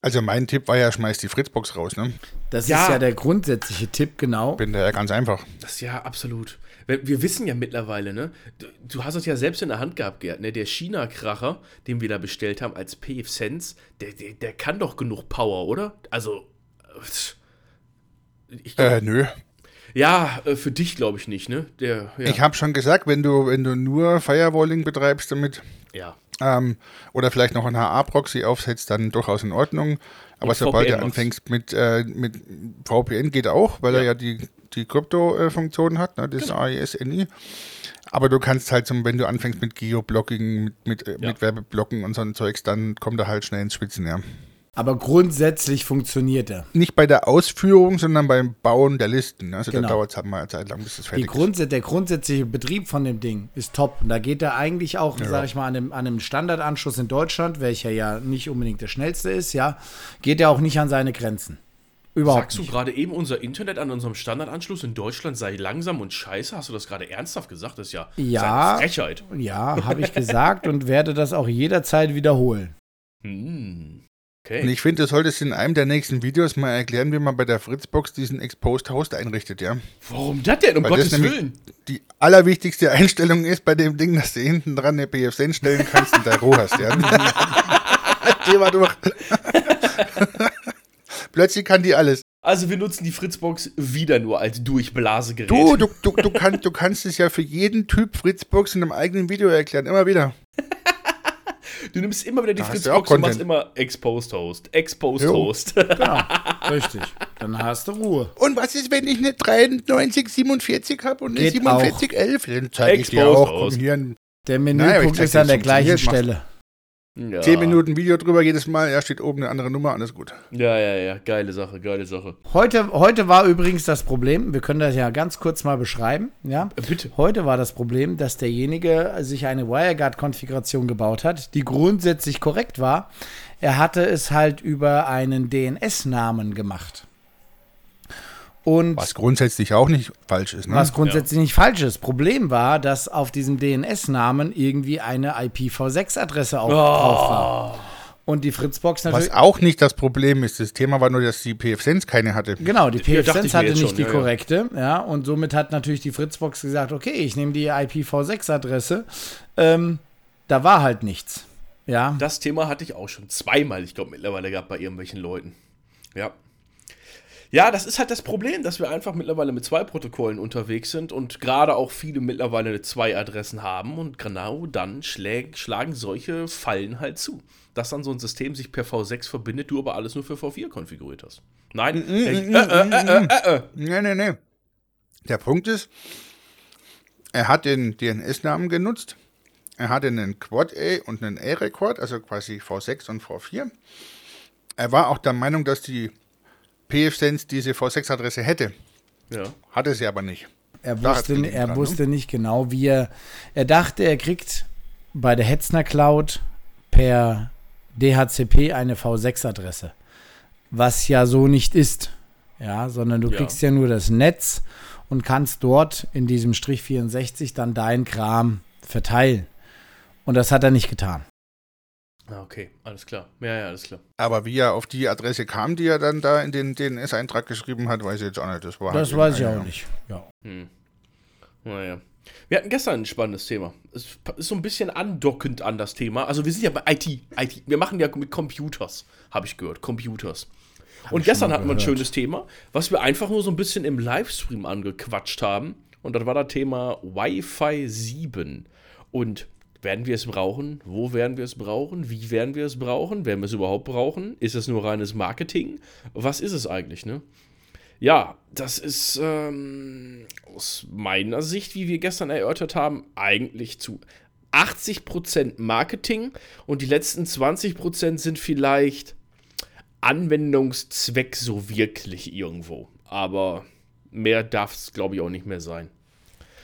Also mein Tipp war ja, schmeiß die Fritzbox raus, ne? Das ja. ist ja der grundsätzliche Tipp, genau. Bin da ja ganz einfach. Das ist ja absolut. Wir wissen ja mittlerweile, ne? Du, du hast es ja selbst in der Hand gehabt, Gerd, ne? Der China-Kracher, den wir da bestellt haben als PF Sense, der, der, der kann doch genug Power, oder? Also. Ich, äh, nö. Ja, äh, für dich glaube ich nicht, ne? Der, ja. Ich habe schon gesagt, wenn du, wenn du nur Firewalling betreibst damit, ja. Ähm, oder vielleicht noch ein HA-Proxy aufsetzt, dann durchaus in Ordnung. Aber sobald du anfängst mit, äh, mit VPN geht auch, weil ja. er ja die die Krypto-Funktion hat, ne, das Genau. AES-NI. Aber du kannst halt, zum, wenn du anfängst mit Geoblocking, mit, mit, äh, Ja. mit Werbeblocken und so ein Zeugs, dann kommt er halt schnell ins Schwitzen, ja. Aber grundsätzlich funktioniert er. Nicht bei der Ausführung, sondern beim Bauen der Listen. Also Genau. da dauert es halt mal eine Zeit lang, bis das Die fertig ist. Grundsä der grundsätzliche Betrieb von dem Ding ist top. Und da geht er eigentlich auch, sag ich mal, an einem, an einem Standardanschluss in Deutschland, welcher ja nicht unbedingt der schnellste ist, ja, geht er auch nicht an seine Grenzen. Überhaupt Sagst du nicht. gerade eben, unser Internet an unserem Standardanschluss in Deutschland sei langsam und scheiße? Hast du das gerade ernsthaft gesagt? Das ist ja, Ja. eine Frechheit. Ja, habe ich gesagt und werde das auch jederzeit wiederholen. Hm. Und Okay. ich finde, du solltest in einem der nächsten Videos mal erklären, wie man bei der Fritzbox diesen Exposed Host einrichtet, ja. Warum das denn? Um Weil das Gottes Willen. Die allerwichtigste Einstellung ist bei dem Ding, dass du hinten dran eine PFSN stellen kannst und da Roh hast, ja. Geh mal durch. Plötzlich kann die alles. Also wir nutzen die Fritzbox wieder nur als Durchblasegerät. Du, du, du, du, kannst, du kannst es ja für jeden Typ Fritzbox in einem eigenen Video erklären, immer wieder. Du nimmst immer wieder die Da Fritzbox und machst immer Exposed Host. Exposed Jo. Host. Genau, richtig. Dann hast du Ruhe. Und was ist, wenn ich eine 9347 habe und eine Geht 4711? Dann zeige ich dir auch. Host. hier ein Der Naja, Menüpunkt ich zeig ist an der gleichen Stelle. Ja. 10 Minuten Video drüber jedes Mal, ja, steht oben eine andere Nummer, alles gut. Ja, ja, ja. Geile Sache, geile Sache. Heute, heute war übrigens das Problem, wir können das ja ganz kurz mal beschreiben, ja. Äh, Bitte. Heute war das Problem, dass derjenige sich eine WireGuard-Konfiguration gebaut hat, die grundsätzlich korrekt war. Er hatte es halt über einen DNS-Namen gemacht. Und Was grundsätzlich auch nicht falsch ist, ne? was grundsätzlich nicht falsch ist. Problem war, dass auf diesem DNS-Namen irgendwie eine IPv6-Adresse auch drauf war. Und die Fritzbox natürlich. Was auch nicht das Problem ist. Das Thema war nur, dass die PFSense keine hatte. Genau, die Ja, PFSense hatte nicht schon, die ja, ja. korrekte, ja. und somit hat natürlich die Fritzbox gesagt, okay, ich nehme die IPv6-Adresse. Ähm, da war halt nichts. Ja, Das Thema hatte ich auch schon zweimal, ich glaube, mittlerweile gehabt bei irgendwelchen Leuten. Ja. Ja, das ist halt das Problem, dass wir einfach mittlerweile mit zwei Protokollen unterwegs sind und gerade auch viele mittlerweile zwei Adressen haben und genau dann schläg, schlagen solche Fallen halt zu. Dass dann so ein System sich per V6 verbindet, du aber alles nur für V4 konfiguriert hast. Nein, äh. Nee, nee, nee. Der Punkt ist, er hat den DNS-Namen genutzt. Er hatte einen Quad A und einen A-Record, also quasi V6 und V4. Er war auch der Meinung, dass die PFSense diese V6-Adresse hätte. Ja. Hatte sie aber nicht. er wusste, er dran, wusste nicht genau, wie er. Er dachte, er kriegt bei der Hetzner Cloud per DHCP eine V6-Adresse. Was ja so nicht ist. Ja, sondern du Ja. kriegst ja nur das Netz und kannst dort in diesem Strich 64 dann deinen Kram verteilen. Und das hat er nicht getan. Ah, okay, alles klar. Ja, ja, alles klar. Aber wie er auf die Adresse kam, die er dann da in den DNS-Eintrag geschrieben hat, weiß ich jetzt auch nicht. Das, war Das halt weiß ich auch nicht. Ja. Hm. Naja. Wir hatten gestern ein spannendes Thema. Es ist so ein bisschen andockend an das Thema. Also wir sind ja bei IT. IT. Wir machen ja mit Computers, habe ich gehört. Computers. Und ich gestern hatten wir ein schönes Thema, was wir einfach nur so ein bisschen im Livestream angequatscht haben. Und das war das Thema Wi-Fi 7. Und werden wir es brauchen? Wo werden wir es brauchen? Wie werden wir es brauchen? Werden wir es überhaupt brauchen? Ist es nur reines Marketing? Was ist es eigentlich, ne? Ja, das ist ähm, aus meiner Sicht, wie wir gestern erörtert haben, eigentlich zu 80% Marketing und die letzten 20% sind vielleicht Anwendungszweck so wirklich irgendwo. Aber mehr darf es, glaube ich, auch nicht mehr sein.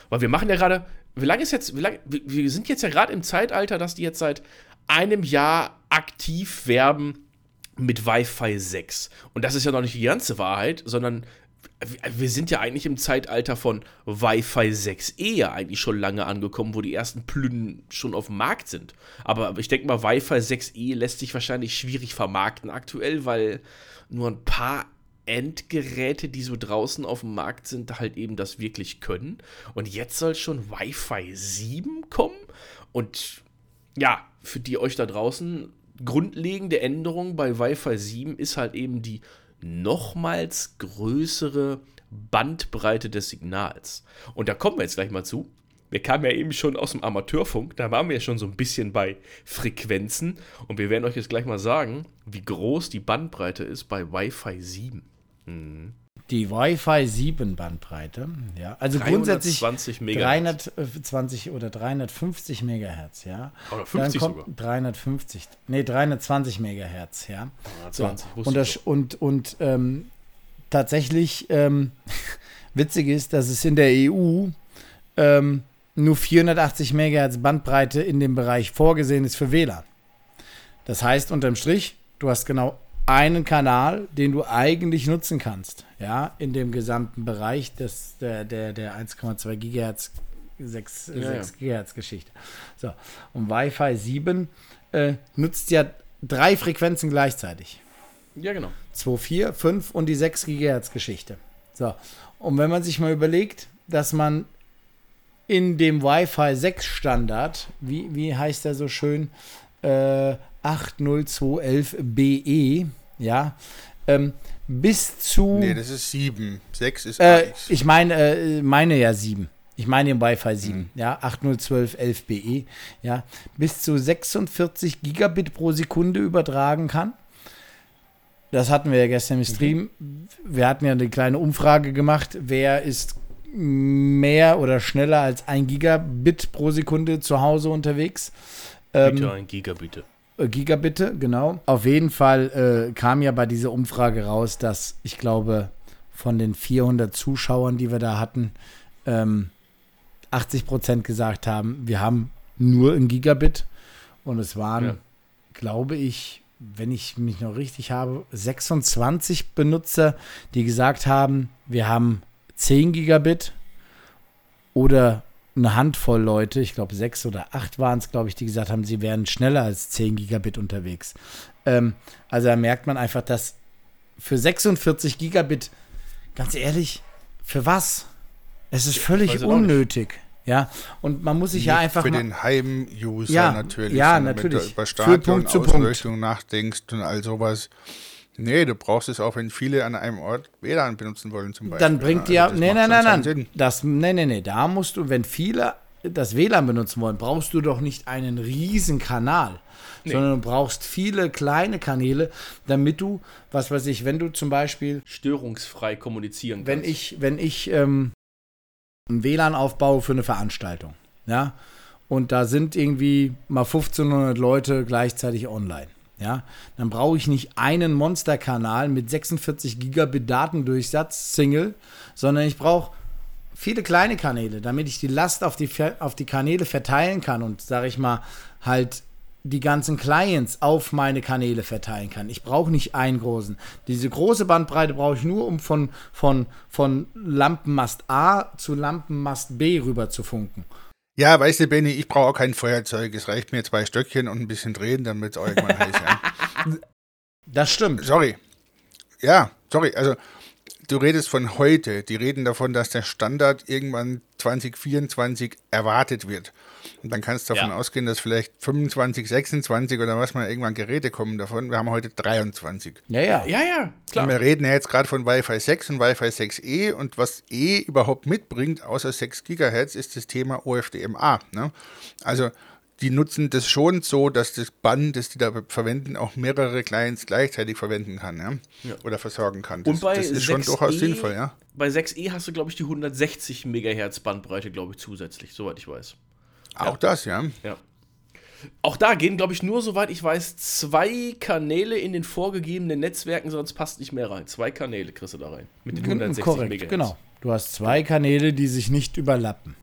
Weil wir machen ja gerade, wie lange ist jetzt, wie lange, wir sind jetzt ja gerade im Zeitalter, dass die jetzt seit einem Jahr aktiv werben mit Wi-Fi 6. Und das ist ja noch nicht die ganze Wahrheit, sondern wir- wir sind ja eigentlich im Zeitalter von Wi-Fi 6E ja eigentlich schon lange angekommen, wo die ersten Plünnen schon auf dem Markt sind. Aber ich denke mal, Wi-Fi 6E lässt sich wahrscheinlich schwierig vermarkten aktuell, weil nur ein paar Endgeräte, die so draußen auf dem Markt sind, halt eben das wirklich können. Und jetzt soll schon Wi-Fi 7 kommen. Und ja, für die euch da draußen, grundlegende Änderung bei Wi-Fi 7 ist halt eben die nochmals größere Bandbreite des Signals. Und da kommen wir jetzt gleich mal zu. Wir kamen ja eben schon aus dem Amateurfunk, da waren wir ja schon so ein bisschen bei Frequenzen und wir werden euch jetzt gleich mal sagen, wie groß die Bandbreite ist bei Wi-Fi 7. die Wi-Fi 7 Bandbreite, ja, also grundsätzlich 320 Megahertz. 320 oder 350 Megahertz, ja. Oder 50 Dann kommt sogar. 350, nee, 320 Megahertz, ja. 320, so. wusste Und, das, und, und ähm, tatsächlich ähm, witzig ist, dass es in der EU ähm, nur 480 Megahertz Bandbreite in dem Bereich vorgesehen ist für WLAN. Das heißt, unterm Strich, du hast genau einen Kanal, den du eigentlich nutzen kannst, ja, in dem gesamten Bereich des, der, der, der 1,2 Gigahertz, 6, Ja, 6 Gigahertz Geschichte. So, und Wi-Fi 7 äh, nutzt ja drei Frequenzen gleichzeitig. Ja, genau. 2, 4, 5 und die 6 Gigahertz Geschichte. So, und wenn man sich mal überlegt, dass man in dem Wi-Fi 6 Standard, wie, wie heißt der so schön, äh, 80211BE, E, ja, ähm, bis zu, Nee, das ist 7. 6 ist äh, ich meine, äh, meine ja 7. Ich meine im Wi-Fi 7, Mhm. ja, 801211BE, E, ja, bis zu 46 Gigabit pro Sekunde übertragen kann. Das hatten wir ja gestern im Stream. Wir hatten ja eine kleine Umfrage gemacht, wer ist mehr oder schneller als ein Gigabit pro Sekunde zu Hause unterwegs. Ähm, Bitte ein Gigabit. Äh, Gigabitte, genau. Auf jeden Fall äh, kam ja bei dieser Umfrage raus, dass ich glaube, von den 400 Zuschauern, die wir da hatten, ähm, 80 Prozent gesagt haben, wir haben nur ein Gigabit. Und es waren, Ja. glaube ich, wenn ich mich noch richtig habe, 26 Benutzer, die gesagt haben, wir haben 10 Gigabit oder eine Handvoll Leute, ich glaube sechs oder acht waren es, glaube ich, die gesagt haben, sie wären schneller als 10 Gigabit unterwegs. Ähm, also da merkt man einfach, dass für 46 Gigabit, ganz ehrlich, für was? Es ist völlig nicht. unnötig. Ja, und man muss sich ja einfach Für den Heim-User Ja, natürlich. ja, natürlich. Wenn du über Stadion, Punkt zu Punkt. Nachdenkst und all sowas. Nee, du brauchst es auch, wenn viele an einem Ort WLAN benutzen wollen zum Beispiel. dann bringt ja, dir, also nee, nee, nein, keinen nein, Sinn. das, nee, nee, nee, da musst du, wenn viele das WLAN benutzen wollen, brauchst du doch nicht einen riesen Kanal, sondern du brauchst viele kleine Kanäle, damit du, was weiß ich, wenn du zum Beispiel Störungsfrei kommunizieren wenn kannst. ich, wenn ich ähm, ein WLAN aufbaue für eine Veranstaltung, ja, und da sind irgendwie mal 1500 Leute gleichzeitig online, ja, dann brauche ich nicht einen Monsterkanal mit 46 Gigabit Datendurchsatz Single, sondern ich brauche viele kleine Kanäle, damit ich die Last auf die, auf die Kanäle verteilen kann und, sage ich mal, halt die ganzen Clients auf meine Kanäle verteilen kann. Ich brauche nicht einen großen. Diese große Bandbreite brauche ich nur, um von, von, von Lampenmast A zu Lampenmast B rüber zu funken. Ja, weißt du, Benny, ich brauche auch kein Feuerzeug. Es reicht mir zwei Stöckchen und ein bisschen drehen, damit es irgendwann heiß ja. Das stimmt. Sorry. Ja, sorry. Also, du redest von heute. Die reden davon, dass der Standard irgendwann 2024 erwartet wird. Und dann kannst du davon Ja. ausgehen, dass vielleicht 25, 26 oder was mal irgendwann Geräte kommen davon. Wir haben heute 23. Ja, ja. ja, ja, klar. Und wir reden ja jetzt gerade von Wi-Fi 6 und Wi-Fi 6E und was E überhaupt mitbringt, außer 6 Gigahertz, ist das Thema OFDMA. Ne? Also die nutzen das schon so, dass das Band, das die da verwenden, auch mehrere Clients gleichzeitig verwenden kann ja? Ja. oder versorgen kann. Das, Und bei das ist schon 6E durchaus sinnvoll, ja. Bei 6E hast du, glaube ich, die 160 Megahertz Bandbreite, glaube ich, zusätzlich, soweit ich weiß. Auch das, ja. Ja. Auch da gehen, glaube ich, nur, soweit ich weiß, zwei Kanäle in den vorgegebenen Netzwerken, sonst passt nicht mehr rein. Zwei Kanäle kriegst du da rein. Mit den 160 Korrekt, Megahertz. genau. Du hast zwei Kanäle, die sich nicht überlappen.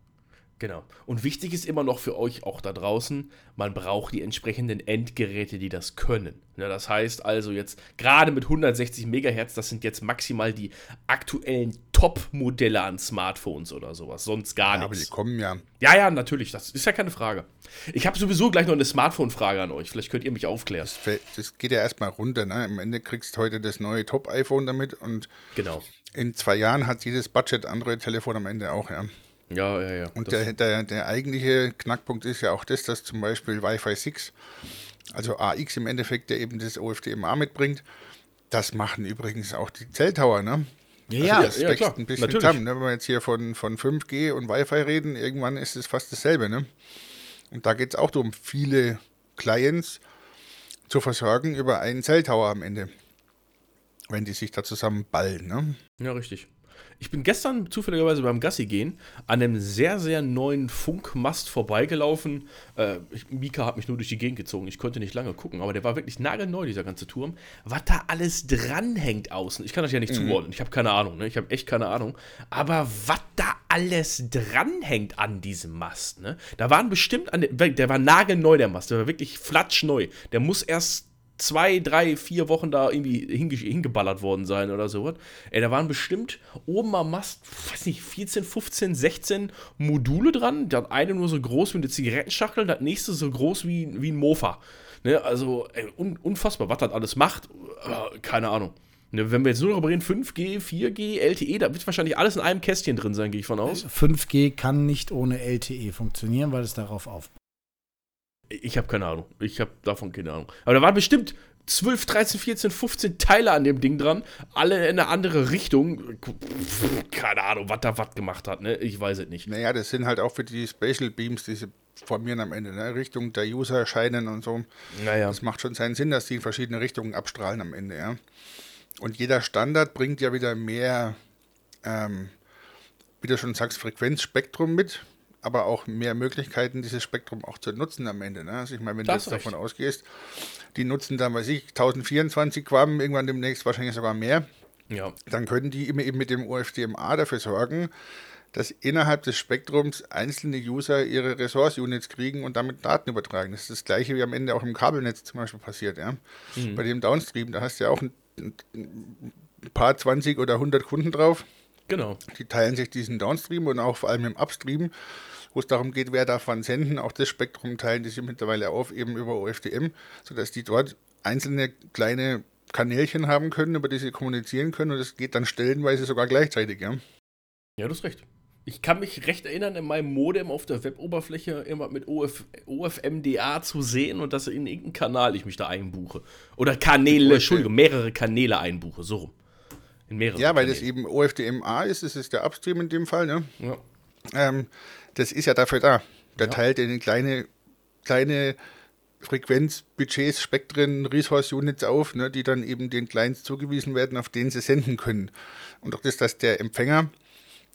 Genau. Und wichtig ist immer noch für euch auch da draußen, man braucht die entsprechenden Endgeräte, die das können. Ja, das heißt also jetzt, gerade mit 160 Megahertz, das sind jetzt maximal die aktuellen Top-Modelle an Smartphones oder sowas, sonst gar Aber die nichts. kommen ja. Ja, ja, natürlich, das ist ja keine Frage. Ich habe sowieso gleich noch eine Smartphone-Frage an euch, vielleicht könnt ihr mich aufklären. Das geht ja erstmal runter. Ne? Am Ende kriegst du heute das neue Top-iPhone damit und Genau. in zwei Jahren hat jedes Budget Android-Telefon am Ende auch, ja. Ja, ja, ja. Und der, der, der eigentliche Knackpunkt ist ja auch das, dass zum Beispiel Wi-Fi 6, also AX im Endeffekt, der eben das OFDMA mitbringt, das machen übrigens auch die Zelltower, ne? Ja, Also ja. das ja, wächst klar, ein bisschen natürlich. zusammen. Ne? Wenn wir jetzt hier von, von 5G und Wi-Fi reden, irgendwann ist es fast dasselbe, ne? Und da geht es auch darum, viele Clients zu versorgen über einen Zelltower am Ende. wenn die sich da zusammen ballen. Ne? Ja, richtig. Ich bin gestern zufälligerweise beim Gassi gehen an einem sehr, sehr neuen Funkmast vorbeigelaufen. Äh, Mika hat mich nur durch die Gegend gezogen. Ich konnte nicht lange gucken, aber der war wirklich nagelneu, dieser ganze Turm. Was da alles dranhängt außen. Ich kann das ja nicht mhm. zuordnen. Ich habe keine Ahnung. Ne? Ich habe echt keine Ahnung. Aber was da alles dranhängt an diesem Mast. Ne? Da waren bestimmt, an der, der war nagelneu, der Mast. Der war wirklich flatschneu. Der muss erst zwei, drei, vier Wochen da irgendwie hingeballert worden sein oder so. Ey, da waren bestimmt oben am Mast, weiß nicht, 14, 15, 16 Module dran. Das eine nur so groß wie eine Zigarettenschachtel, das nächste so groß wie, wie ein Mofa. Ne, also ey, un, unfassbar, was das alles macht, keine Ahnung. Ne, wenn wir jetzt nur darüber reden, 5G, 4G, LTE, da wird wahrscheinlich alles in einem Kästchen drin sein, gehe ich von aus. 5G kann nicht ohne LTE funktionieren, weil es darauf aufbaut. Ich habe keine Ahnung. Ich habe davon keine Ahnung. Aber da waren bestimmt 12, 13, 14, 15 Teile an dem Ding dran, alle in eine andere Richtung. Keine Ahnung, was da was gemacht hat, ne? Ich weiß es nicht. Naja, das sind halt auch für die Spatial Beams, die sie formieren am Ende, ne? Richtung der User scheinen und so. Naja. Das macht schon seinen Sinn, dass die in verschiedene Richtungen abstrahlen am Ende, ja. Und jeder Standard bringt ja wieder mehr, ähm, wie du schon sagst, Frequenzspektrum mit aber auch mehr Möglichkeiten, dieses Spektrum auch zu nutzen am Ende. Ne? Also ich meine, wenn das du jetzt davon ausgehst, die nutzen dann, weiß ich, 1024 Quam, irgendwann demnächst wahrscheinlich sogar mehr, ja. dann können die immer eben mit dem OFDMA dafür sorgen, dass innerhalb des Spektrums einzelne User ihre Resource-Units kriegen und damit Daten übertragen. Das ist das gleiche wie am Ende auch im Kabelnetz zum Beispiel passiert. Ja? Mhm. Bei dem Downstream, da hast du ja auch ein, ein paar 20 oder 100 Kunden drauf. Genau. Die teilen sich diesen Downstream und auch vor allem im Upstream wo es darum geht, wer darf wann senden. Auch das Spektrum teilen die sich mittlerweile auf, eben über OFDM, sodass die dort einzelne kleine Kanälchen haben können, über die sie kommunizieren können und das geht dann stellenweise sogar gleichzeitig, ja. Ja, du hast recht. Ich kann mich recht erinnern, in meinem Modem auf der Weboberfläche immer mit OF, OFMDA zu sehen und dass in irgendeinen Kanal ich mich da einbuche. Oder Kanäle, Entschuldigung, mehrere Kanäle einbuche, so rum. In mehrere ja, weil Kanäle. das eben OFDMA ist, das ist der Upstream in dem Fall, ne? Ja. Ähm, das ist ja dafür da. Der ja. teilt in kleine, kleine Frequenzbudgets, Spektren, Resource Units auf, ne, die dann eben den Clients zugewiesen werden, auf denen sie senden können. Und auch das, dass der Empfänger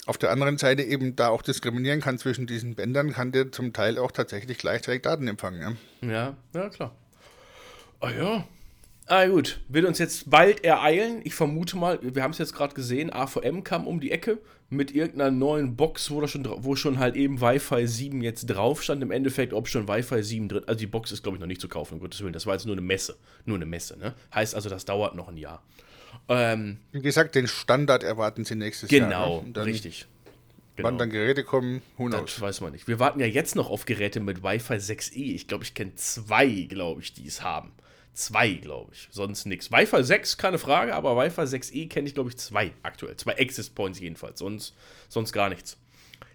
auf der anderen Seite eben da auch diskriminieren kann zwischen diesen Bändern, kann der zum Teil auch tatsächlich gleichzeitig Daten empfangen. Ja, ja, ja klar. Ah ja, Ah gut, wird uns jetzt bald ereilen. Ich vermute mal, wir haben es jetzt gerade gesehen, AVM kam um die Ecke mit irgendeiner neuen Box, wo, schon, wo schon halt eben Wi-Fi 7 jetzt drauf stand. Im Endeffekt, ob schon Wi-Fi 7 drin Also die Box ist, glaube ich, noch nicht zu kaufen, um Gottes Willen. Das war jetzt nur eine Messe. Nur eine Messe, ne? Heißt also, das dauert noch ein Jahr. Ähm, Wie gesagt, den Standard erwarten sie nächstes genau, Jahr. Genau, richtig. Genau. Wann dann Geräte kommen, who knows. Das weiß man nicht. Wir warten ja jetzt noch auf Geräte mit Wi-Fi 6E. Ich glaube, ich kenne zwei, glaube ich, die es haben. Zwei, glaube ich. Sonst nichts. Wi-Fi 6, keine Frage, aber Wi-Fi 6E kenne ich, glaube ich, zwei aktuell. Zwei Access Points jedenfalls. Sonst, sonst gar nichts.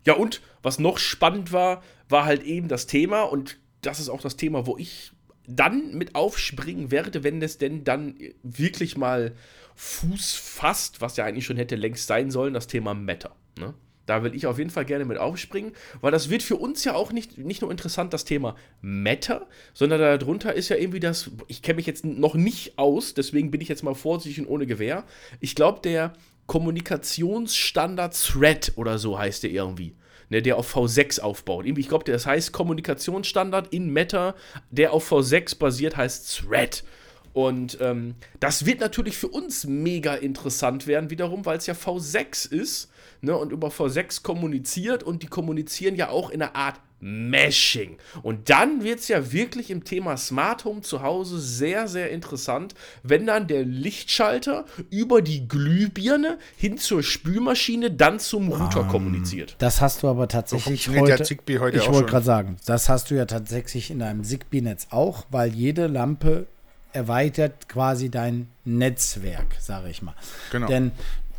Ja, und was noch spannend war, war halt eben das Thema, und das ist auch das Thema, wo ich dann mit aufspringen werde, wenn es denn dann wirklich mal Fuß fasst, was ja eigentlich schon hätte längst sein sollen, das Thema Meta. Ne? Da will ich auf jeden Fall gerne mit aufspringen, weil das wird für uns ja auch nicht, nicht nur interessant, das Thema Meta, sondern darunter ist ja irgendwie das, ich kenne mich jetzt noch nicht aus, deswegen bin ich jetzt mal vorsichtig und ohne Gewehr. Ich glaube, der Kommunikationsstandard Thread oder so heißt der irgendwie. Ne, der auf V6 aufbaut. Ich glaube, das heißt Kommunikationsstandard in Meta, der auf V6 basiert, heißt Thread. Und ähm, das wird natürlich für uns mega interessant werden, wiederum, weil es ja V6 ist ne, und über V6 kommuniziert und die kommunizieren ja auch in einer Art Meshing. Und dann wird es ja wirklich im Thema Smart Home zu Hause sehr, sehr interessant, wenn dann der Lichtschalter über die Glühbirne hin zur Spülmaschine dann zum Router um, kommuniziert. Das hast du aber tatsächlich so heute, heute. Ich wollte gerade sagen, das hast du ja tatsächlich in einem Zigbee-Netz auch, weil jede Lampe erweitert quasi dein Netzwerk, sage ich mal. Genau. Denn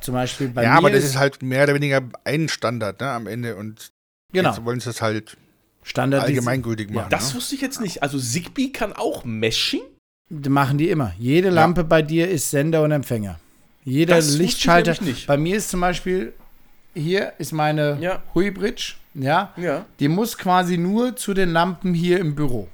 zum Beispiel bei ja, mir. Ja, aber das ist halt mehr oder weniger ein Standard ne, am Ende und genau. jetzt wollen sie es halt Standard allgemeingültig machen. Ja, das ne? wusste ich jetzt nicht. Also Zigbee kann auch Meshing? Machen die immer. Jede Lampe ja. bei dir ist Sender und Empfänger. Jeder das Lichtschalter. Nicht. Bei mir ist zum Beispiel, hier ist meine ja. Hui Bridge, ja? ja. Die muss quasi nur zu den Lampen hier im Büro.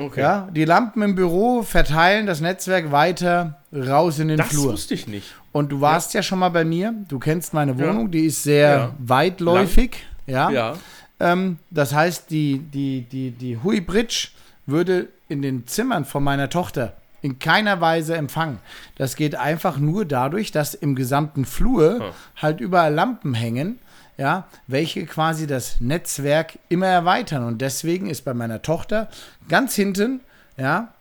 Okay. Ja, die Lampen im Büro verteilen das Netzwerk weiter raus in den Das Flur. wusste ich nicht. Und du warst ja. schon mal bei mir. Du kennst meine Wohnung, die ist sehr Ja. weitläufig. Ja. Ja. Ähm, das heißt, die, die, die, die Hui Bridge würde in den Zimmern von meiner Tochter in keiner Weise empfangen. Das geht einfach nur dadurch, dass im gesamten Flur halt überall Lampen hängen, ja, welche quasi das Netzwerk immer erweitern. Und deswegen ist bei meiner Tochter ganz hinten, ja,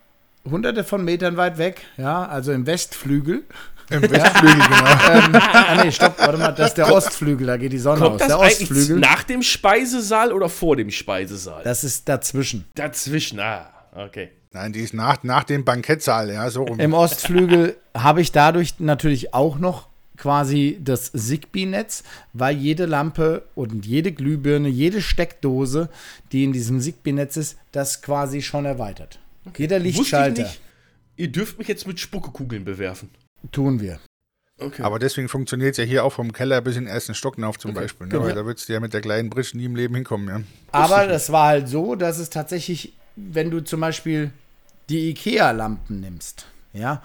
hunderte von Metern weit weg, ja, also im Westflügel. Im Westflügel, genau. ähm, ah, nee, stopp, warte mal, das ist der Ostflügel, da geht die Sonne Kommt aus. das Der Ostflügel, nach dem Speisesaal oder vor dem Speisesaal? das ist dazwischen. Dazwischen, ah, okay. Nein, die ist nach, nach dem Bankettsaal, ja, so rum. Im Ostflügel habe ich dadurch natürlich auch noch quasi das Zigbee-Netz, weil jede Lampe und jede Glühbirne, jede Steckdose, die in diesem Zigbee-Netz ist, das quasi schon erweitert. Jeder Wusste ich Lichtschalter nicht. Ihr dürft mich jetzt mit Spuckekugeln bewerfen. tun wir. Okay. Aber deswegen funktioniert es ja hier auch vom Keller bis in den ersten Stock hinauf zum Beispiel. Ne? genau. Weil da würdest du ja mit der kleinen Bridge nie im Leben hinkommen. Ja? Aber das war halt so, dass es tatsächlich, wenn du zum Beispiel die IKEA-Lampen nimmst, ja,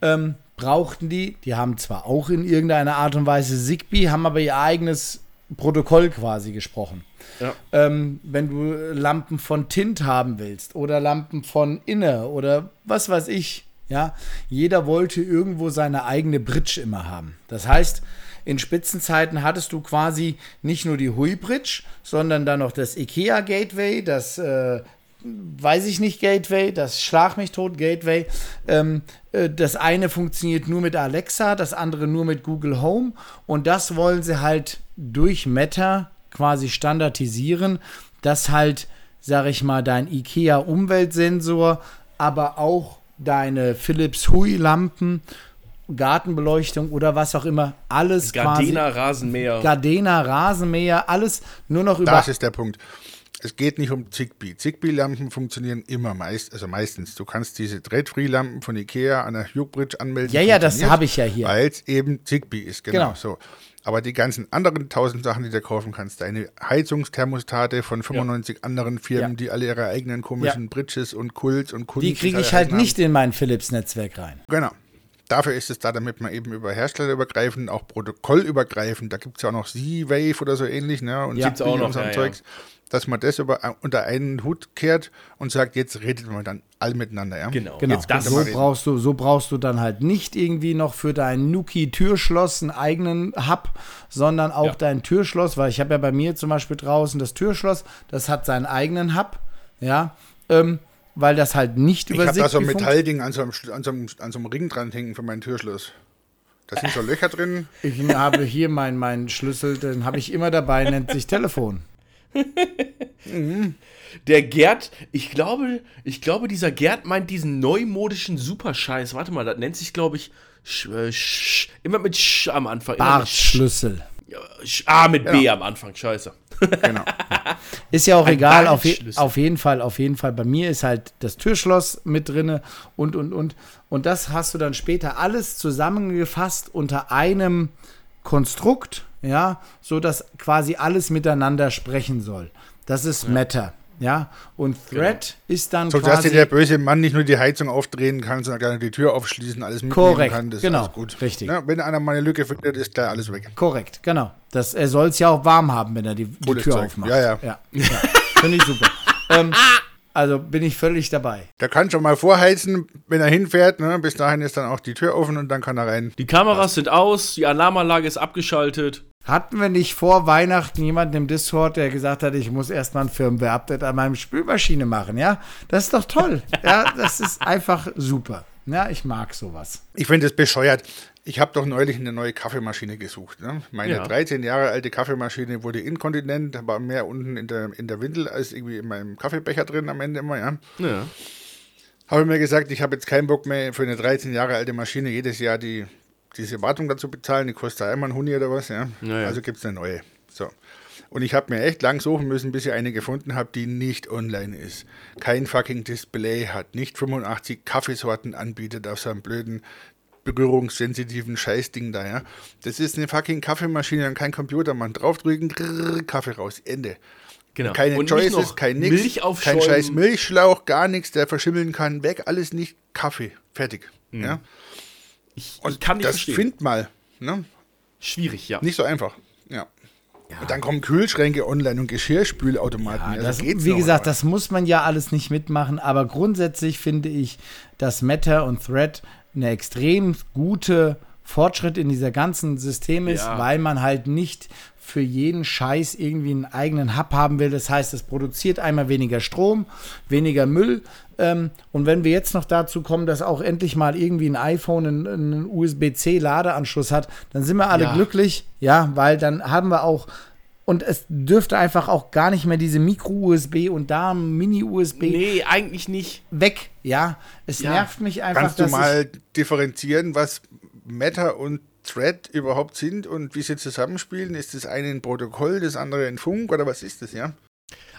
ähm, brauchten die, die haben zwar auch in irgendeiner Art und Weise Zigbee, haben aber ihr eigenes Protokoll quasi gesprochen. Ja. Ähm, wenn du Lampen von Tint haben willst oder Lampen von Inner oder was weiß ich, ja, jeder wollte irgendwo seine eigene Bridge immer haben. Das heißt, in Spitzenzeiten hattest du quasi nicht nur die Hui Bridge, sondern dann noch das IKEA Gateway, das äh, weiß ich nicht Gateway, das Schlag mich tot Gateway. Ähm, äh, das eine funktioniert nur mit Alexa, das andere nur mit Google Home und das wollen sie halt durch Meta quasi standardisieren, dass halt, sag ich mal, dein IKEA Umweltsensor, aber auch deine Philips Hui Lampen, Gartenbeleuchtung oder was auch immer, alles Gardena, quasi Rasenmäher. Gardena, Rasenmäher, alles nur noch über Das ist der Punkt. Es geht nicht um Zigbee. Zigbee-Lampen funktionieren immer meist, also meistens. Du kannst diese Dreht-Free-Lampen von Ikea an der Bridge anmelden. Ja, ja, das habe ich ja hier. Weil es eben Zigbee ist, genau, Genau. so. Aber die ganzen anderen tausend Sachen, die du kaufen kannst, deine Heizungsthermostate von 95 anderen Firmen, Ja. die alle ihre eigenen komischen Bridges und Kults und Kunden Die kriege ich halt nicht in mein Philips-Netzwerk rein. Genau. Dafür ist es da, damit man eben über herstellerübergreifend, auch protokollübergreifend, da gibt es ja auch noch Z-Wave oder so ähnlich, ne? Und Ja. Gibt's auch Zigbee noch, und so ein ja, Zeugs, dass man das über, unter einen Hut kehrt und sagt, jetzt redet man dann alle miteinander, ja? Genau. Genau, Jetzt könnte so reden. brauchst, du, so brauchst du dann halt nicht irgendwie noch für dein Nuki-Türschloss einen eigenen Hub, sondern auch Ja. dein Türschloss, weil ich habe ja bei mir zum Beispiel draußen das Türschloss, das hat seinen eigenen Hub, ja, ähm, weil das halt nicht Ich über habe da so ein Metallding an so einem, an, so einem, an so einem Ring dran hängen für meinen Türschluss. Da sind so Löcher drin. Ich habe hier meinen mein Schlüssel, den habe ich immer dabei, nennt sich Telefon. Der Gerd, ich glaube, ich glaube, dieser Gerd meint diesen neumodischen Superscheiß. Warte mal, das nennt sich, glaube ich, sch, äh, sch, immer mit Sch am Anfang. Bartschlüssel. Sch, ah, mit B am Anfang, scheiße. Genau. Ist ja auch Ein egal, auf, je, auf jeden Fall, auf jeden Fall. Bei mir ist halt das Türschloss mit drinne und, und, und. Und das hast du dann später alles zusammengefasst unter einem Konstrukt, ja, so dass quasi alles miteinander sprechen soll. Das ist Meta, ja. Und Thread ist dann So dass quasi dir der böse Mann nicht nur die Heizung aufdrehen kann, sondern gerne die Tür aufschließen, alles mitnehmen Korrekt, kann. Das ist genau, alles gut. richtig. Ja, wenn einer mal eine Lücke findet, ist gleich alles weg. korrekt, genau. Das, er soll es ja auch warm haben, wenn er die, die Tür Zeug. aufmacht. Ja, ja. ja, ja. Finde ich super. ähm, also bin ich völlig dabei. Der kann schon mal vorheizen, wenn er hinfährt. Ne? Bis dahin ist dann auch die Tür offen und dann kann er rein. Die Kameras sind aus, die Alarmanlage ist abgeschaltet. Hatten wir nicht vor Weihnachten jemanden im Discord, der gesagt hat, ich muss erstmal ein Firmware-Update an meinem Spülmaschine machen, ja? Das ist doch toll. ja, das ist einfach super. Ja, ich mag sowas. Ich finde es bescheuert. Ich habe doch neulich eine neue Kaffeemaschine gesucht. Ne? Meine Ja. 13 Jahre alte Kaffeemaschine wurde inkontinent, da war mehr unten in der, in der Windel als irgendwie in meinem Kaffeebecher drin am Ende immer. Ja? Ja. Habe mir gesagt, ich habe jetzt keinen Bock mehr für eine 13 Jahre alte Maschine jedes Jahr die, diese Wartung dazu bezahlen. Die kostet einmal ein Huni oder was. Ja? Ja, ja. Also gibt es eine neue. So. Und ich habe mir echt lang suchen müssen, bis ich eine gefunden habe, die nicht online ist. Kein fucking Display hat, nicht 85 Kaffeesorten anbietet auf so einem blöden berührungssensitiven Scheißding da, ja. Das ist eine fucking Kaffeemaschine und kein Computer, man draufdrücken, grrr, Kaffee raus, Ende. Genau. Keine Und Choices, kein nix, Milch kein scheiß Milchschlauch, gar nichts, der verschimmeln kann, weg, alles nicht, Kaffee, fertig. Ja? Ich, Und ich kann nicht das verstehen. find mal, ne? Schwierig, ja. Nicht so einfach. Ja. Und dann kommen Kühlschränke online und Geschirrspülautomaten. Ja, Ja, das, so geht's wie gesagt, das muss man ja alles nicht mitmachen, aber grundsätzlich finde ich, dass Meta und Thread eine extrem gute Fortschritt in dieser ganzen System ist, Ja. weil man halt nicht für jeden Scheiß irgendwie einen eigenen Hub haben will. Das heißt, es produziert einmal weniger Strom, weniger Müll. Ähm, und wenn wir jetzt noch dazu kommen, dass auch endlich mal irgendwie ein iPhone einen, einen USB-C-Ladeanschluss hat, dann sind wir alle Ja. glücklich, ja, weil dann haben wir auch und es dürfte einfach auch gar nicht mehr diese Micro-USB und da Mini-USB Nee, eigentlich nicht. weg, ja. Es Ja. nervt mich einfach, Kannst du dass mal differenzieren, was Meta und Thread überhaupt sind und wie sie zusammenspielen? Ist das eine ein Protokoll, das andere ein Funk oder was ist das, ja?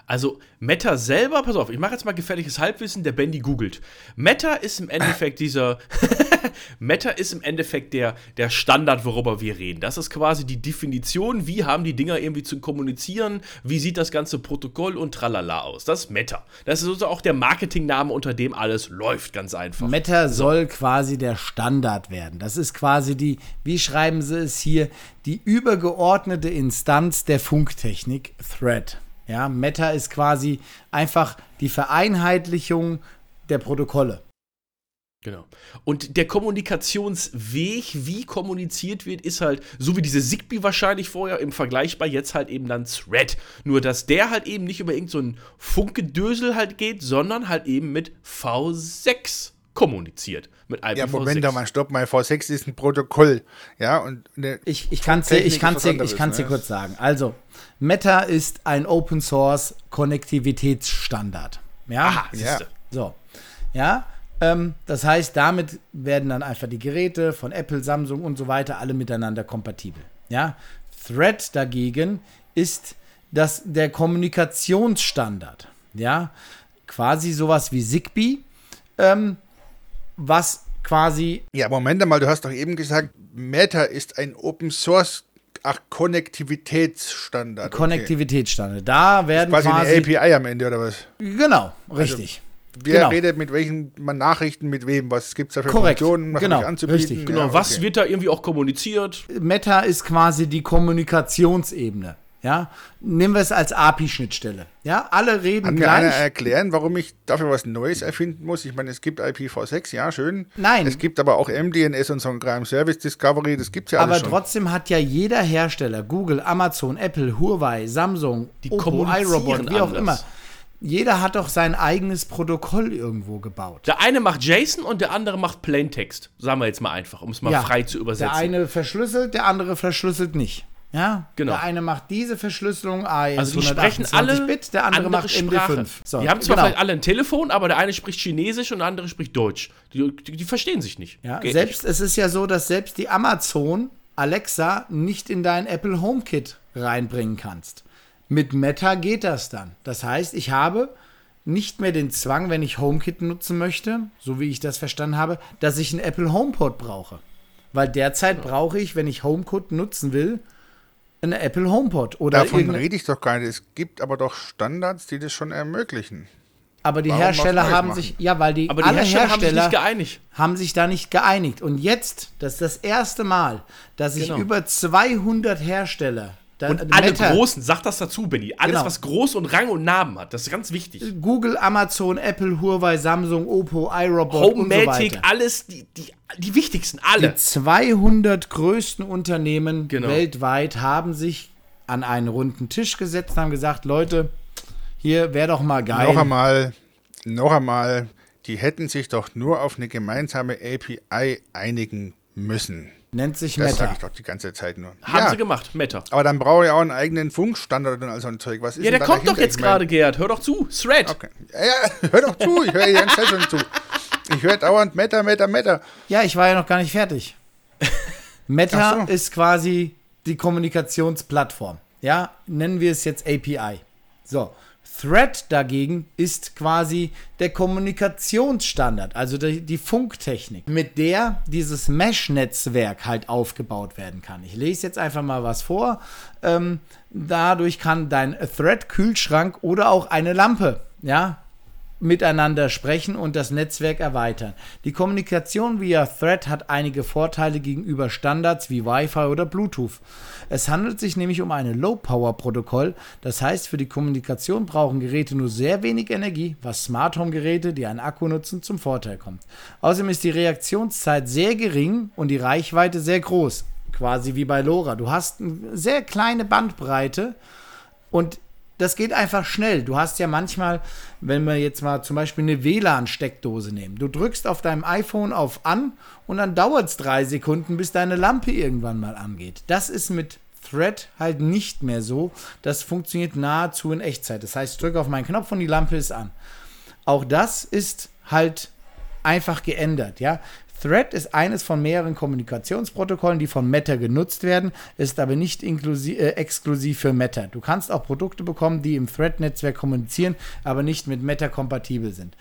Also Meta selber, pass auf, ich mache jetzt mal gefährliches Halbwissen, der Bandy googelt. Meta ist im Endeffekt dieser Meta ist im Endeffekt der, der Standard, worüber wir reden. Das ist quasi die Definition, wie haben die Dinger irgendwie zu kommunizieren, wie sieht das ganze Protokoll und tralala aus. Das ist Meta. Das ist sozusagen auch der Marketingname, unter dem alles läuft, ganz einfach. Meta soll quasi der Standard werden. Das ist quasi die, wie schreiben sie es hier, die übergeordnete Instanz der Funktechnik, Thread. Ja, Meta ist quasi einfach die Vereinheitlichung der Protokolle. Genau. Und der Kommunikationsweg, wie kommuniziert wird, ist halt, so wie diese Zigbee wahrscheinlich vorher, im Vergleichbar jetzt halt eben dann Thread. Nur, dass der halt eben nicht über irgendein so ein Funkgedösel halt geht, sondern halt eben mit V6 kommuniziert. Mit IPv6. Ja, Moment mal, stopp mal, V6 ist ein Protokoll, ja, und eine Ich, ich kann es dir, ich kann's dir, was anderes, ich kann's dir ne? kurz sagen. Also, Meta ist ein Open Source Konnektivitätsstandard. Ja, Aha, siehste. so. Ja, ähm, das heißt, damit werden dann einfach die Geräte von Apple, Samsung und so weiter alle miteinander kompatibel. Ja, Thread dagegen ist das, der Kommunikationsstandard. Ja, quasi sowas wie Zigbee, ähm, was quasi Ja, Moment mal, du hast doch eben gesagt, Meta ist ein Open Source ach, Konnektivitätsstandard. okay. Konnektivitätsstandard. Da werden Quasi quasi, eine API am Ende, oder was? Genau, richtig. Wer genau. redet mit welchen Nachrichten, mit wem? Was gibt es da für Korrekt. Funktionen, was Genau, anzubieten? richtig. Genau, Ja, was okay. wird da irgendwie auch kommuniziert? Meta ist quasi die Kommunikationsebene. Ja, nehmen wir es als API-Schnittstelle. Ja, alle reden Kann mir einer gleich. erklären, warum ich dafür was Neues erfinden muss? Ich meine, es gibt IPv6, ja, schön. Nein. Es gibt aber auch MDNS und so ein Kram, Service Discovery, das gibt es ja Aber alles schon. trotzdem hat ja jeder Hersteller, Google, Amazon, Apple, Huawei, Samsung, Die Oppo, iRobot, wie auch anders. immer. Jeder hat doch sein eigenes Protokoll irgendwo gebaut. Der eine macht JSON und der andere macht Plaintext. Sagen wir jetzt mal einfach, um es mal frei zu übersetzen. Der eine verschlüsselt, der andere verschlüsselt nicht. Ja, Genau. Der eine macht diese Verschlüsselung, AES Also die sprechen 128 alle Bit, der andere, macht Sprache. MD5. So, die haben zwar genau. vielleicht alle ein Telefon, aber der eine spricht Chinesisch und der andere spricht Deutsch. Die, die, die verstehen sich nicht. Ja, Geht selbst, es ist ja so, dass selbst die Amazon Alexa nicht in dein Apple HomeKit reinbringen kannst. Mit Meta geht das dann. Das heißt, ich habe nicht mehr den Zwang, wenn ich HomeKit nutzen möchte, so wie ich das verstanden habe, dass ich einen Apple HomePod brauche. Weil derzeit brauche ich, wenn ich HomeKit nutzen will, einen Apple HomePod. Oder Davon rede ich doch gar nicht. Es gibt aber doch Standards, die das schon ermöglichen. aber die Warum Hersteller haben machen? sich, ja, weil die Aber die alle Hersteller, haben sich Hersteller nicht geeinigt. haben sich da nicht geeinigt. Und jetzt, das ist das erste Mal, dass sich Genau. über 200 Hersteller, da, Und alle Meta, Großen, sag das dazu, Benny. Alles, Genau. was groß und Rang und Namen hat, das ist ganz wichtig. Google, Amazon, Apple, Huawei, Samsung, Oppo, iRobot und so Homematic, weiter. alles, die, die, die wichtigsten, alle. Die 200 größten Unternehmen Genau. weltweit haben sich an einen runden Tisch gesetzt und haben gesagt, Leute, hier wäre doch mal geil. Noch einmal, noch einmal, die hätten sich doch nur auf eine gemeinsame API einigen müssen. Nennt sich Das sage Meta. ich doch die ganze Zeit nur. Haben ja, sie gemacht, Meta. aber dann brauche ich auch einen eigenen Funkstandard und all so ein Zeug. Was ist Ja, denn der da kommt doch dahinter? jetzt Ich mein- gerade, Gerd. Hör doch zu. Thread. Okay. Ja, ja, hör doch zu, ich höre die ganze Zeit schon zu. Ich höre dauernd Meta, Meta, Meta. Ja, ich war ja noch gar nicht fertig. Meta so. ist quasi die Kommunikationsplattform. Ja, nennen wir es jetzt API. So, Thread dagegen ist quasi der Kommunikationsstandard, also die, die Funktechnik, mit der dieses Mesh-Netzwerk halt aufgebaut werden kann. Ich lese jetzt einfach mal was vor. Ähm, dadurch kann dein Thread-Kühlschrank oder auch eine Lampe, ja, miteinander sprechen und das Netzwerk erweitern. Die Kommunikation via Thread hat einige Vorteile gegenüber Standards wie Wi-Fi oder Bluetooth. Es handelt sich nämlich um ein Low-Power-Protokoll, das heißt, für die Kommunikation brauchen Geräte nur sehr wenig Energie, was Smart Home-Geräte, die einen Akku nutzen, zum Vorteil kommt. Außerdem ist die Reaktionszeit sehr gering und die Reichweite sehr groß, quasi wie bei LoRa. Du hast eine sehr kleine Bandbreite und das geht einfach schnell. Du hast ja manchmal, wenn wir jetzt mal zum Beispiel eine WLAN-Steckdose nehmen, du drückst auf deinem iPhone auf an und dann dauert es drei Sekunden, bis deine Lampe irgendwann mal angeht. Das ist mit Thread halt nicht mehr so. Das funktioniert nahezu in Echtzeit. Das heißt, ich drücke auf meinen Knopf und die Lampe ist an. Auch das ist halt einfach geändert, ja. Thread ist eines von mehreren Kommunikationsprotokollen, die von Meta genutzt werden, ist aber nicht äh, exklusiv für Meta. Du kannst auch Produkte bekommen, die im Thread-Netzwerk kommunizieren, aber nicht mit Meta kompatibel sind.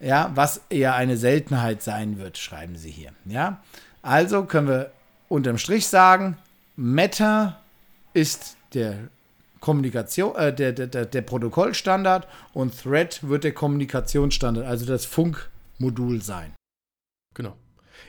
Ja, was eher eine Seltenheit sein wird, schreiben sie hier. Ja, also können wir unterm Strich sagen, Meta ist der Kommunikation, äh, der, der, der, der Protokollstandard und Thread wird der Kommunikationsstandard, also das Funkmodul sein. Genau.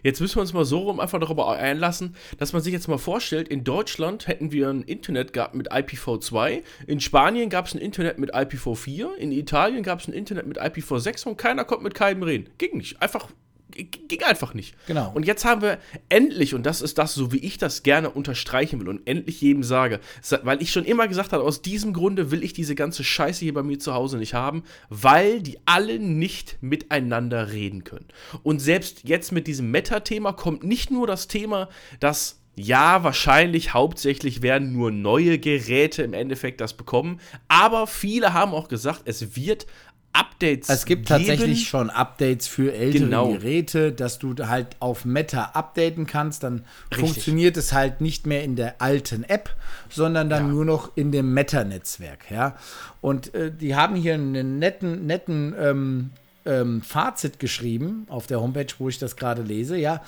Jetzt müssen wir uns mal so rum einfach darüber einlassen, dass man sich jetzt mal vorstellt, in Deutschland hätten wir ein Internet gehabt mit IPv2, in Spanien gab es ein Internet mit IPv4, in Italien gab es ein Internet mit IPv6 und keiner konnte mit keinem reden. Ging nicht. Einfach ging einfach nicht. Genau. Und jetzt haben wir endlich, und das ist das, so wie ich das gerne unterstreichen will und endlich jedem sage, weil ich schon immer gesagt habe, aus diesem Grunde will ich diese ganze Scheiße hier bei mir zu Hause nicht haben, weil die alle nicht miteinander reden können. Und selbst jetzt mit diesem Meta-Thema kommt nicht nur das Thema, dass ja, wahrscheinlich hauptsächlich werden nur neue Geräte im Endeffekt das bekommen. Aber viele haben auch gesagt, es wird Updates Es gibt geben. tatsächlich schon Updates für ältere genau. Geräte, dass du halt auf Meta updaten kannst. Dann Richtig. funktioniert es halt nicht mehr in der alten App, sondern dann ja. nur noch in dem Meta-Netzwerk. Ja? Und äh, die haben hier einen netten, netten ähm, ähm, Fazit geschrieben auf der Homepage, wo ich das gerade lese. Ja,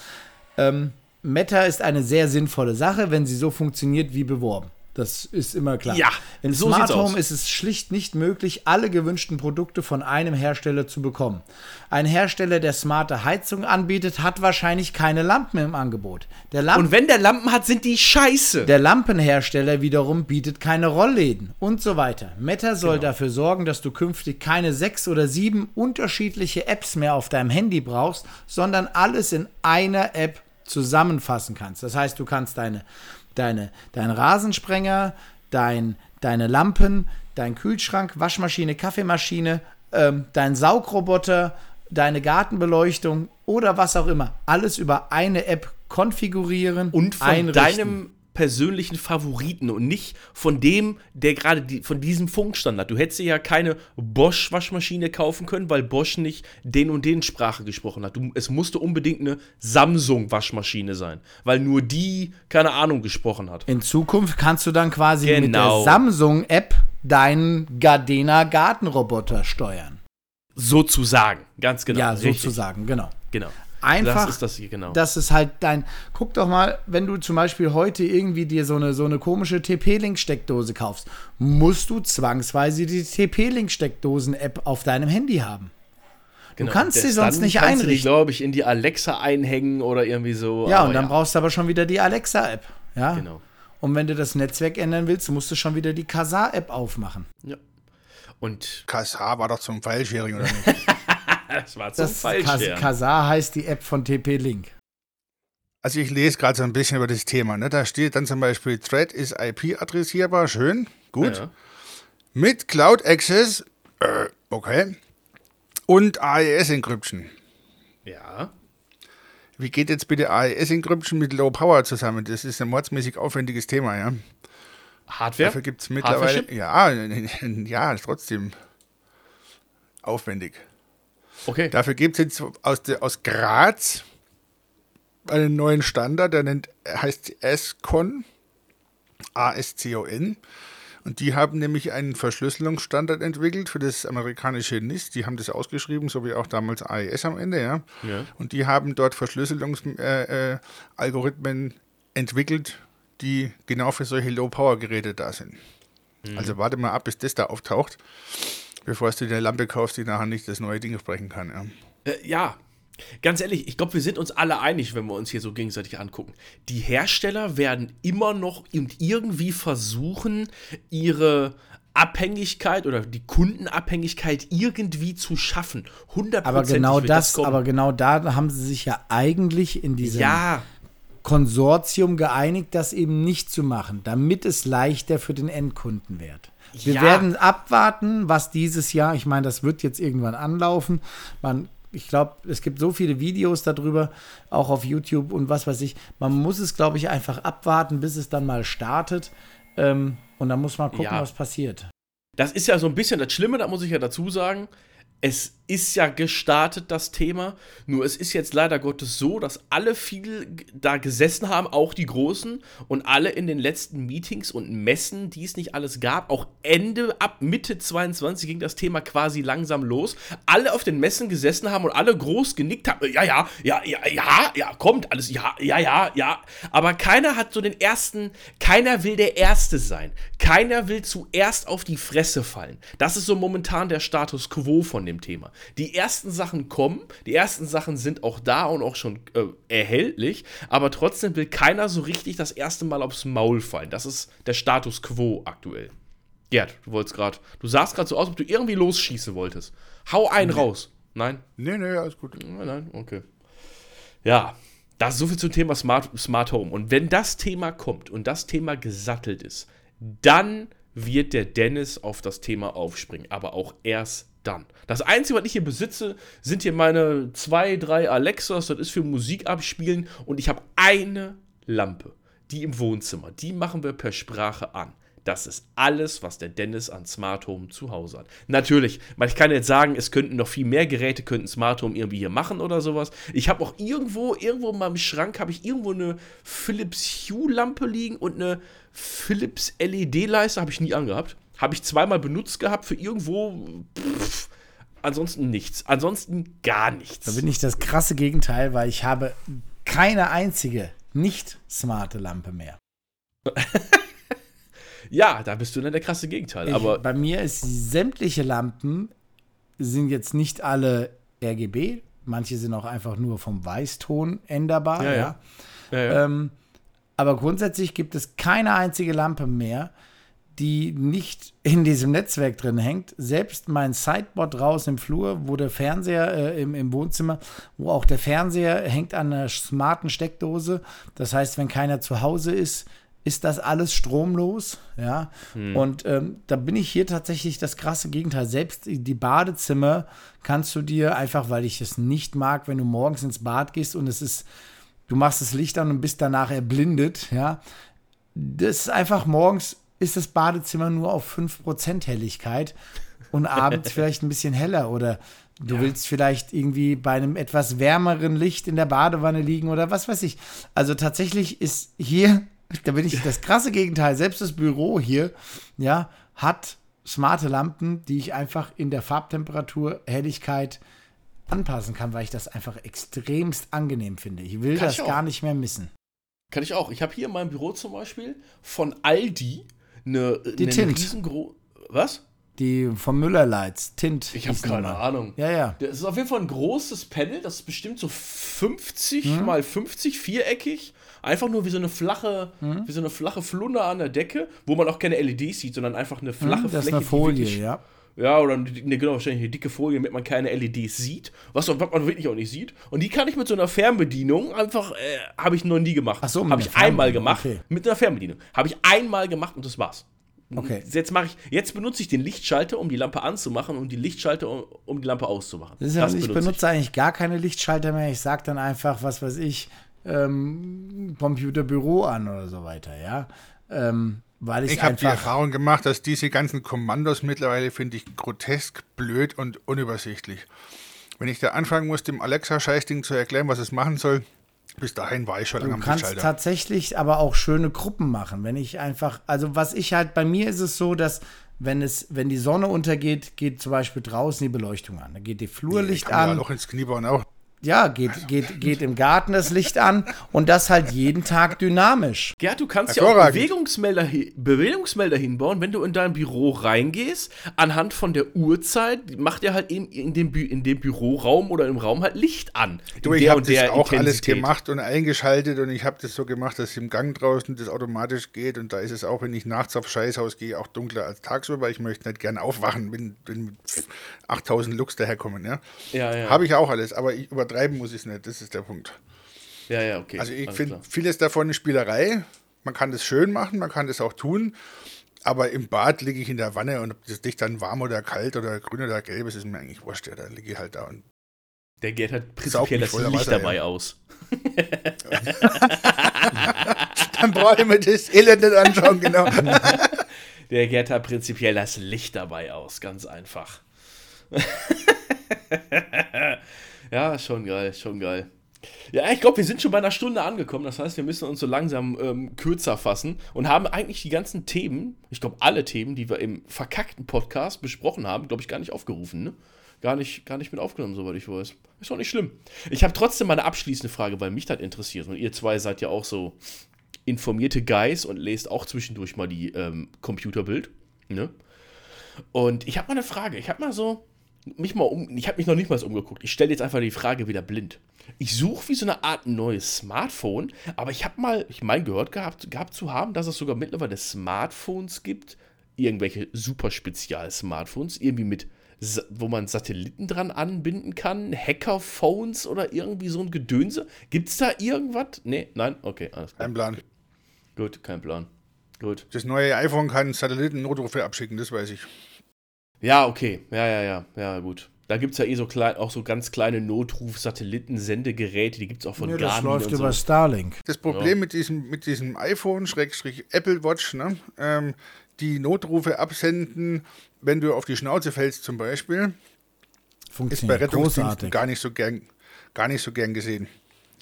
ähm, Meta ist eine sehr sinnvolle Sache, wenn sie so funktioniert wie beworben. Das ist immer klar. Ja, in so Smart Home aus. ist es schlicht nicht möglich, alle gewünschten Produkte von einem Hersteller zu bekommen. Ein Hersteller, der smarte Heizung anbietet, hat wahrscheinlich keine Lampen im Angebot. Lamp und wenn der Lampen hat, sind die scheiße. Der Lampenhersteller wiederum bietet keine Rollläden und so weiter. Meta soll genau. dafür sorgen, dass du künftig keine sechs oder sieben unterschiedliche Apps mehr auf deinem Handy brauchst, sondern alles in einer App zusammenfassen kannst. Das heißt, du kannst deine deine, dein Rasensprenger, dein, deine Lampen, dein Kühlschrank, Waschmaschine, Kaffeemaschine, ähm, dein Saugroboter, deine Gartenbeleuchtung oder was auch immer. Alles über eine App konfigurieren und von einrichten. deinem persönlichen Favoriten und nicht von dem, der gerade die, von diesem Funkstandard. Du hättest ja keine Bosch-Waschmaschine kaufen können, weil Bosch nicht den und den Sprache gesprochen hat. Du, es musste unbedingt eine Samsung-Waschmaschine sein, weil nur die, keine Ahnung, gesprochen hat. In Zukunft kannst du dann quasi genau. mit der genau. Samsung-App deinen Gardena Gartenroboter steuern. Sozusagen, ganz genau. Ja, sozusagen, genau. Genau einfach, das ist das hier, genau. Das ist halt dein. Guck doch mal, wenn du zum Beispiel heute irgendwie dir so eine, so eine komische TP-Link-Steckdose kaufst, musst du zwangsweise die TP-Link-Steckdosen-App auf deinem Handy haben. Genau. Du kannst sie sonst nicht kannst einrichten. Du glaube ich, in die Alexa einhängen oder irgendwie so. Ja, und dann ja. brauchst du aber schon wieder die Alexa-App. Ja. Genau. Und wenn du das Netzwerk ändern willst, musst du schon wieder die Kazaa-App aufmachen. Ja. Und. Kazaa war doch zum File-Sharing, oder nicht? das war zum das Falsch. Kazaa heißt die App von TP-Link. Also ich lese gerade so ein bisschen über das Thema. Ne? Da steht dann zum Beispiel, Thread ist IP-adressierbar, schön, gut. Ja. Mit Cloud Access, äh, okay. Und AES Encryption. Ja. Wie geht jetzt bitte AES Encryption mit Low Power zusammen? Das ist ein mordsmäßig aufwendiges Thema, ja. Hardware? Dafür gibt es mittlerweile. Ja, ja, trotzdem aufwendig. Okay. Dafür gibt es jetzt aus, aus Graz einen neuen Standard, der nennt, heißt ASCON, A-S-C-O-N. Und die haben nämlich einen Verschlüsselungsstandard entwickelt für das amerikanische NIST. Die haben das ausgeschrieben, so wie auch damals AES am Ende, ja. Ja. Und die haben dort Verschlüsselungsalgorithmen äh, äh, entwickelt, die genau für solche Low-Power-Geräte da sind. Also warte mal ab, bis das da auftaucht, bevor du dir eine Lampe kaufst, die nachher nicht das neue Ding sprechen kann. Ja. Äh, ja, ganz ehrlich, ich glaube, wir sind uns alle einig, wenn wir uns hier so gegenseitig angucken. Die Hersteller werden immer noch irgendwie versuchen, ihre Abhängigkeit oder die Kundenabhängigkeit irgendwie zu schaffen. 100% Aber genau das, kommen. aber genau da haben sie sich ja eigentlich in diesem ja, Konsortium geeinigt, das eben nicht zu machen, damit es leichter für den Endkunden wird. Wir Ja. werden abwarten, was dieses Jahr, ich meine, das wird jetzt irgendwann anlaufen. Man, ich glaube, es gibt so viele Videos darüber, auch auf YouTube und was weiß ich. Man muss es, glaube ich, einfach abwarten, bis es dann mal startet. Ähm, und dann muss man gucken, Ja. was passiert. das ist ja so ein bisschen das Schlimme, da muss ich ja dazu sagen. Es ist ja gestartet, das Thema. Nur es ist jetzt leider Gottes so, dass alle viel da gesessen haben, auch die Großen, und alle in den letzten Meetings und Messen, die es nicht alles gab, auch Ende, ab Mitte 22 ging das Thema quasi langsam los. Alle auf den Messen gesessen haben und alle groß genickt haben. Ja, ja, ja, ja, ja, ja, kommt alles, ja, ja, ja, ja. Aber keiner hat so den ersten, keiner will der Erste sein. Keiner will zuerst auf die Fresse fallen. Das ist so momentan der Status quo von dem Thema. Die ersten Sachen kommen, die ersten Sachen sind auch da und auch schon äh, erhältlich, aber trotzdem will keiner so richtig das erste Mal aufs Maul fallen. Das ist der Status quo aktuell. Gerd, du wolltest gerade, du sahst gerade so aus, ob du irgendwie losschießen wolltest. Hau einen raus. Nein? Nee, nee, alles gut. Nein, nein, okay. Ja, das ist so viel zum Thema Smart, Smart Home. Und wenn das Thema kommt und das Thema gesattelt ist, dann wird der Dennis auf das Thema aufspringen. Aber auch erst dann. Das Einzige, was ich hier besitze, sind hier meine zwei, drei Alexas. Das ist für Musik abspielen. Und ich habe eine Lampe, die im Wohnzimmer. Die machen wir per Sprache an. Das ist alles, was der Dennis an Smart Home zu Hause hat. Natürlich, weil ich kann jetzt sagen, es könnten noch viel mehr Geräte, könnten Smart Home irgendwie hier machen oder sowas. Ich habe auch irgendwo, irgendwo in meinem Schrank, habe ich irgendwo eine Philips Hue-Lampe liegen und eine Philips LED-Leiste, habe ich nie angehabt. Habe ich zweimal benutzt gehabt für irgendwo. Pff, ansonsten nichts. Ansonsten gar nichts. Da bin ich das krasse Gegenteil, weil ich habe keine einzige nicht smarte Lampe mehr. Ja, da bist du dann der krasse Gegenteil. Ich, Aber bei mir ist sämtliche Lampen sind jetzt nicht alle RGB, manche sind auch einfach nur vom Weißton änderbar. Ja, Ja, ja. ja, ja. Ähm, aber grundsätzlich gibt es keine einzige Lampe mehr, die nicht in diesem Netzwerk drin hängt. Selbst mein Sideboard draußen im Flur, wo der Fernseher äh, im, im Wohnzimmer, wo auch der Fernseher hängt an einer smarten Steckdose. Das heißt, wenn keiner zu Hause ist, ist das alles stromlos, ja. Und ähm, da bin ich hier tatsächlich das krasse Gegenteil. Selbst die Badezimmer kannst du dir einfach, weil ich es nicht mag, wenn du morgens ins Bad gehst und es ist, du machst das Licht an und bist danach erblindet, ja. Das ist einfach morgens ist das Badezimmer nur auf 5% Helligkeit und abends vielleicht ein bisschen heller oder du willst vielleicht irgendwie bei einem etwas wärmeren Licht in der Badewanne liegen oder was weiß ich. Also tatsächlich ist hier, da bin ich das krasse Gegenteil, selbst das Büro hier, ja, hat smarte Lampen, die ich einfach in der Farbtemperatur, Helligkeit anpassen kann, weil ich das einfach extremst angenehm finde. Ich will Kann das ich gar nicht mehr missen. Kann ich auch. Ich habe hier in meinem Büro zum Beispiel von Aldi eine, Die eine Tint. riesengro Was? Die vom Müller Lights, Tint. Ich habe keine mal. Ahnung. Ja, ja. Das ist auf jeden Fall ein großes Panel, das ist bestimmt so 50 Mhm. mal 50, viereckig. Einfach nur wie so eine flache, Mhm. wie so eine flache Flunder an der Decke, wo man auch keine LEDs sieht, sondern einfach eine flache das ist Fläche. eine die Folie, wirklich- ja. Ja, oder eine, eine, genau, wahrscheinlich eine dicke Folie, damit man keine LEDs sieht, was, was man wirklich auch nicht sieht. Und die kann ich mit so einer Fernbedienung einfach, äh, habe ich noch nie gemacht. Ach so, Habe ich einmal gemacht. okay. Mit einer Fernbedienung. Habe ich einmal gemacht und das war's. Okay. Jetzt mache ich, jetzt benutze ich den Lichtschalter, um die Lampe anzumachen und die Lichtschalter, um, um die Lampe auszumachen. Das ist ja, ich benutze benutze eigentlich gar keine Lichtschalter mehr. Ich sage dann einfach, was weiß ich, ähm, Computerbüro an oder so weiter, ja. Ähm, weil ich, Ich habe die. Erfahrung gemacht, dass diese ganzen Kommandos mittlerweile, finde ich, grotesk, blöd und unübersichtlich. Wenn ich da anfangen muss, dem Alexa-Scheißding zu erklären, was es machen soll, Bis dahin war ich schon Du lange am kannst Lichtschalter. tatsächlich aber auch schöne Gruppen machen. Wenn ich einfach, also was ich halt, bei mir ist es so, dass wenn es, wenn die Sonne untergeht, geht zum Beispiel draußen die Beleuchtung an. Da geht die Flurlicht Kann mir an. ja Loch ins Knie bauen auch. Ja, geht, geht, geht im Garten das Licht an und das halt jeden Tag dynamisch. Gerd, du kannst ja auch. Bewegungsmelder, Bewegungsmelder hinbauen, wenn du in dein Büro reingehst, anhand von der Uhrzeit macht er halt eben in dem, Bü in dem Büroraum oder im Raum halt Licht an. Du, ich habe das auch alles Intensität. gemacht und eingeschaltet und ich habe das so gemacht, dass im Gang draußen das automatisch geht und da ist es auch, wenn ich nachts auf Scheißhaus gehe, auch dunkler als tagsüber, weil ich möchte nicht gern aufwachen, wenn, wenn 8000 Lux daherkommen. Ja? Ja, ja. Habe ich auch alles, aber ich, übertreiben muss ich es nicht, das ist der Punkt. Ja, ja, okay. Also ich finde vieles davon eine Spielerei, man kann das schön machen, man kann das auch tun, aber im Bad liege ich in der Wanne und ob das Licht dann warm oder kalt oder grün oder gelb ist, ist mir eigentlich wurscht, ja, da liege ich halt da und Der Gerd hat Saug prinzipiell das Licht Wasser, dabei ja. aus. dann brauche ich mir das Elend nicht anschauen, genau. Der Gerd hat prinzipiell das Licht dabei aus, ganz einfach. ja, schon geil, schon geil. Ja, ich glaube, wir sind schon bei einer Stunde angekommen. Das heißt, wir müssen uns so langsam ähm, kürzer fassen und haben eigentlich die ganzen Themen, ich glaube, alle Themen, die wir im verkackten Podcast besprochen haben, glaube ich, gar nicht aufgerufen. Ne? Gar, nicht, gar nicht mit aufgenommen, soweit ich weiß. Ist doch nicht schlimm. Ich habe trotzdem mal eine abschließende Frage, weil mich das interessiert. Und ihr zwei seid ja auch so informierte Guys und lest auch zwischendurch mal die ähm, Computerbild. Ne? Und ich habe mal eine Frage. Ich habe mal so mich mal um, ich habe mich noch nicht mal so umgeguckt. Ich stelle jetzt einfach die Frage wieder blind. Ich suche wie so eine Art neues Smartphone, aber ich habe mal, ich meine gehört gehabt, gehabt zu haben, dass es sogar mittlerweile Smartphones gibt, irgendwelche super Spezial-Smartphones, irgendwie mit, wo man Satelliten dran anbinden kann, Hacker-Phones oder irgendwie so ein Gedönse. Gibt es da irgendwas? Nee, nein, okay, alles klar. Kein Plan. Gut, kein Plan. Gut. Das neue iPhone kann Satelliten-Notrufe abschicken, das weiß ich. Ja, okay. Ja, ja, ja. Ja, gut. Da gibt es ja eh so klein, auch so ganz kleine Notruf-Satelliten-Sendegeräte, die gibt es auch von Ja, das Garmin läuft und über so. Starlink. Das Problem mit, diesem, mit diesem iPhone, Schrägstrich Apple Watch, ne, ähm, die Notrufe absenden, wenn du auf die Schnauze fällst zum Beispiel, ist bei Funktioniert Rettungsdiensten großartig. gar nicht so gern, gar nicht so gern gesehen.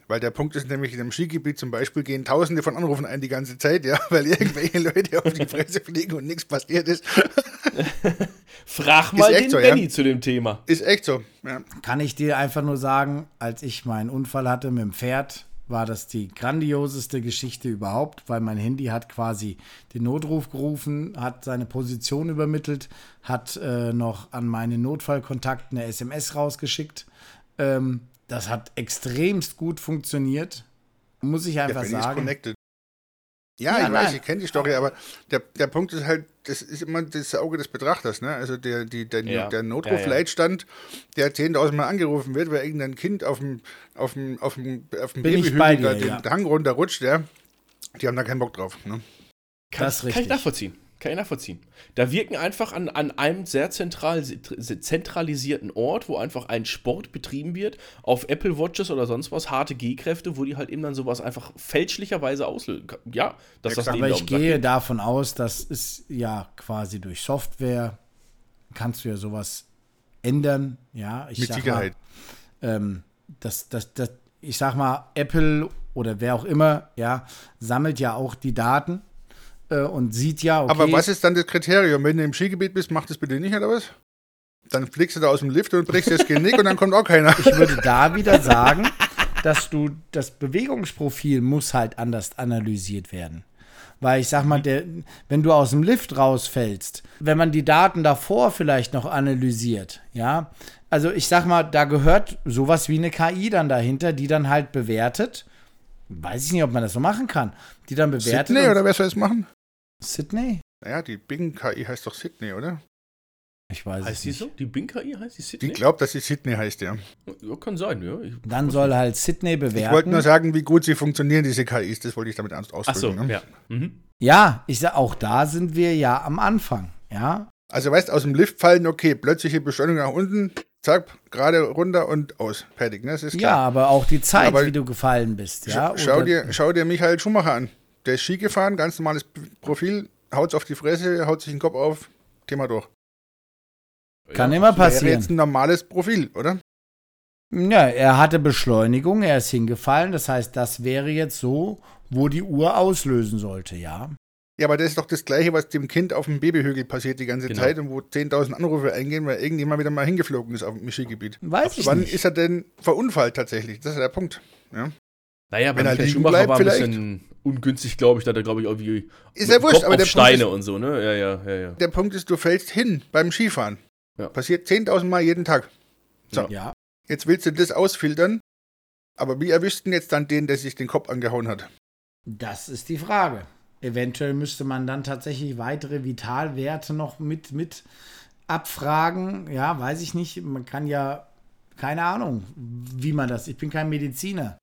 Weil der Punkt ist nämlich, in einem Skigebiet zum Beispiel gehen tausende von Anrufen ein die ganze Zeit, ja, weil irgendwelche Leute auf die Fresse fliegen und nichts passiert ist. Frag mal echt den so, ja? Benny zu dem Thema. Ist echt so. Ja. Kann ich dir einfach nur sagen, als ich meinen Unfall hatte mit dem Pferd, war das die grandioseste Geschichte überhaupt, weil mein Handy hat quasi den Notruf gerufen, hat seine Position übermittelt, hat äh, noch an meine Notfallkontakte eine SMS rausgeschickt. Ähm, das hat extremst gut funktioniert, muss ich einfach ist sagen. connected. Ja, Ja, ich weiß, nein. ich kenne die Story, aber der, der Punkt ist halt, das ist immer das Auge des Betrachters. Ne? Also der, die, der, Ja. der Ja, Notrufleitstand, der 10.000 Mal angerufen wird, weil irgendein Kind auf dem, auf dem, auf dem, auf dem Babyhügel dir, den ja. Hang runterrutscht, ja. Die haben da keinen Bock drauf. Ne? Kann, Das ist kann ich richtig. nachvollziehen. Kann ich nachvollziehen. Da wirken einfach an, an einem sehr zentral, zentralisierten Ort, wo einfach ein Sport betrieben wird, auf Apple Watches oder sonst was, harte G-Kräfte, wo die halt eben dann sowas einfach fälschlicherweise auslösen. Ja, dass das Exakt. Leben Aber ich gehe geht. davon aus, das ist ja quasi durch Software, kannst du ja sowas ändern. Ja, ich Mit sag Sicherheit. Mal, ähm, das, das, das, ich sag mal, Apple oder wer auch immer, ja, sammelt ja auch die Daten äh, und sieht ja, okay, Aber was ist dann das Kriterium? Wenn du im Skigebiet bist, mach das bitte nicht, oder was? Dann fliegst du da aus dem Lift und brichst das Genick und dann kommt auch keiner. ich würde da wieder sagen, dass du das Bewegungsprofil muss halt anders analysiert werden. Weil ich sag mal, der, wenn du aus dem Lift rausfällst, wenn man die Daten davor vielleicht noch analysiert, ja, also ich sag mal, da gehört sowas wie eine KI dann dahinter, die dann halt bewertet. Weiß ich nicht, ob man das so machen kann. Die dann bewertet. Sydney, oder wer soll das machen? Sydney? Naja, die Bing-KI heißt doch Sydney, oder? Ich weiß es Heißt die nicht. so? Die Bing-KI heißt die Die Sydney? glaubt, dass sie Sydney heißt, ja. Ja, kann sein, ja. Ich, Dann soll halt Sydney bewerten. Ich wollte nur sagen, wie gut sie funktionieren, diese KIs. Das wollte ich damit aus- Ach so, ausdrücken. ne? ja. Mhm. ja, ich sag, auch da sind wir ja am Anfang. Ja, Also weißt, aus dem Lift fallen, okay, plötzliche Beschleunigung nach unten, zack, gerade runter und aus. Fertig, ne? Das ist Ja, klar. aber auch die Zeit, Aber- wie du gefallen bist. Ja? Sch- schau, Oder- dir, schau dir Michael Schumacher an. Der ist Ski gefahren, ganz normales Profil, haut's auf die Fresse, haut sich den Kopf auf, Thema durch. Kann ja, immer Wäre passieren. jetzt ein normales Profil, oder? Ja, er hatte Beschleunigung, er ist hingefallen. Das heißt, das wäre jetzt so, wo die Uhr auslösen sollte, ja. Ja, aber das ist doch das Gleiche, was dem Kind auf dem Babyhügel passiert die ganze Genau. Zeit und wo 10.000 Anrufe eingehen, weil irgendjemand wieder mal hingeflogen ist auf dem Skigebiet. Weiß ich Wann nicht. ist er denn verunfallt tatsächlich? Das ist der Punkt. Ja. Naja, bei Wenn er Michael Schumacher bleibt, war ein vielleicht. bisschen ungünstig, glaube ich, da hat er, glaube ich, irgendwie Ist ja wurscht, Kopf aber auf der Steine Punkt, und so, ne? Ja, ja, ja, ja. ist, der Punkt ist, du fällst hin beim Skifahren. Ja. Passiert 10.000 Mal jeden Tag. So. Ja. Jetzt willst du das ausfiltern, aber wie erwischst du denn jetzt dann den, der sich den Kopf angehauen hat? Das ist die Frage. Eventuell müsste man dann tatsächlich weitere Vitalwerte noch mit, mit abfragen. Ja, weiß ich nicht. Man kann ja, keine Ahnung, wie man das. Ich bin kein Mediziner.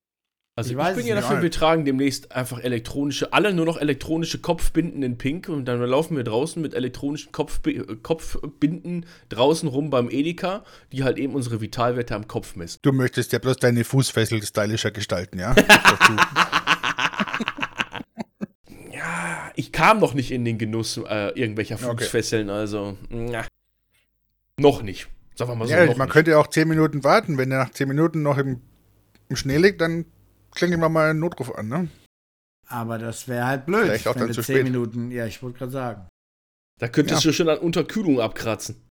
Also Ich ich, bin ja dafür, wir tragen demnächst einfach elektronische, alle nur noch elektronische Kopfbinden in Pink und dann laufen wir draußen mit elektronischen Kopfbi äh, Kopfbinden draußen rum beim Edeka, die halt eben unsere Vitalwerte am Kopf messen. Du möchtest ja bloß deine Fußfessel stylischer gestalten, ja? Ja, ich kam noch nicht in den Genuss äh, irgendwelcher Okay. Fußfesseln, also na, noch nicht. Sagen wir mal so, ja, man nicht. könnte ja auch 10 Minuten warten. Wenn er nach 10 Minuten noch im, im Schnee liegt, dann klingeln wir mal einen Notruf an, ne? Aber das wäre halt blöd, Vielleicht auch wenn dann du zu zehn spät. Minuten. Ja, ich wollte gerade sagen. Da könntest du schon an Unterkühlung abkratzen.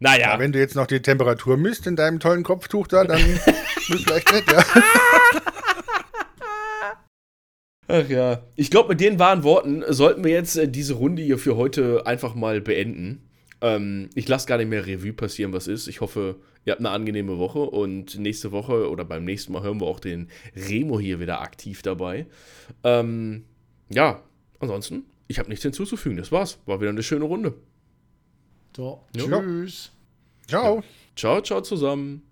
Naja, Ja, wenn du jetzt noch die Temperatur misst in deinem tollen Kopftuch da, dann will vielleicht nicht, ja. Ach ja. Ich glaube, mit den wahren Worten sollten wir jetzt äh, diese Runde hier für heute einfach mal beenden. Ähm, ich lasse gar nicht mehr Revue passieren, was ist. Ich hoffe, ihr habt eine angenehme Woche und nächste Woche oder beim nächsten Mal hören wir auch den Remo hier wieder aktiv dabei. Ähm, ja, ansonsten, ich habe nichts hinzuzufügen. Das war's. War wieder eine schöne Runde. So, Ja. tschüss. Ciao. Ciao, ciao zusammen.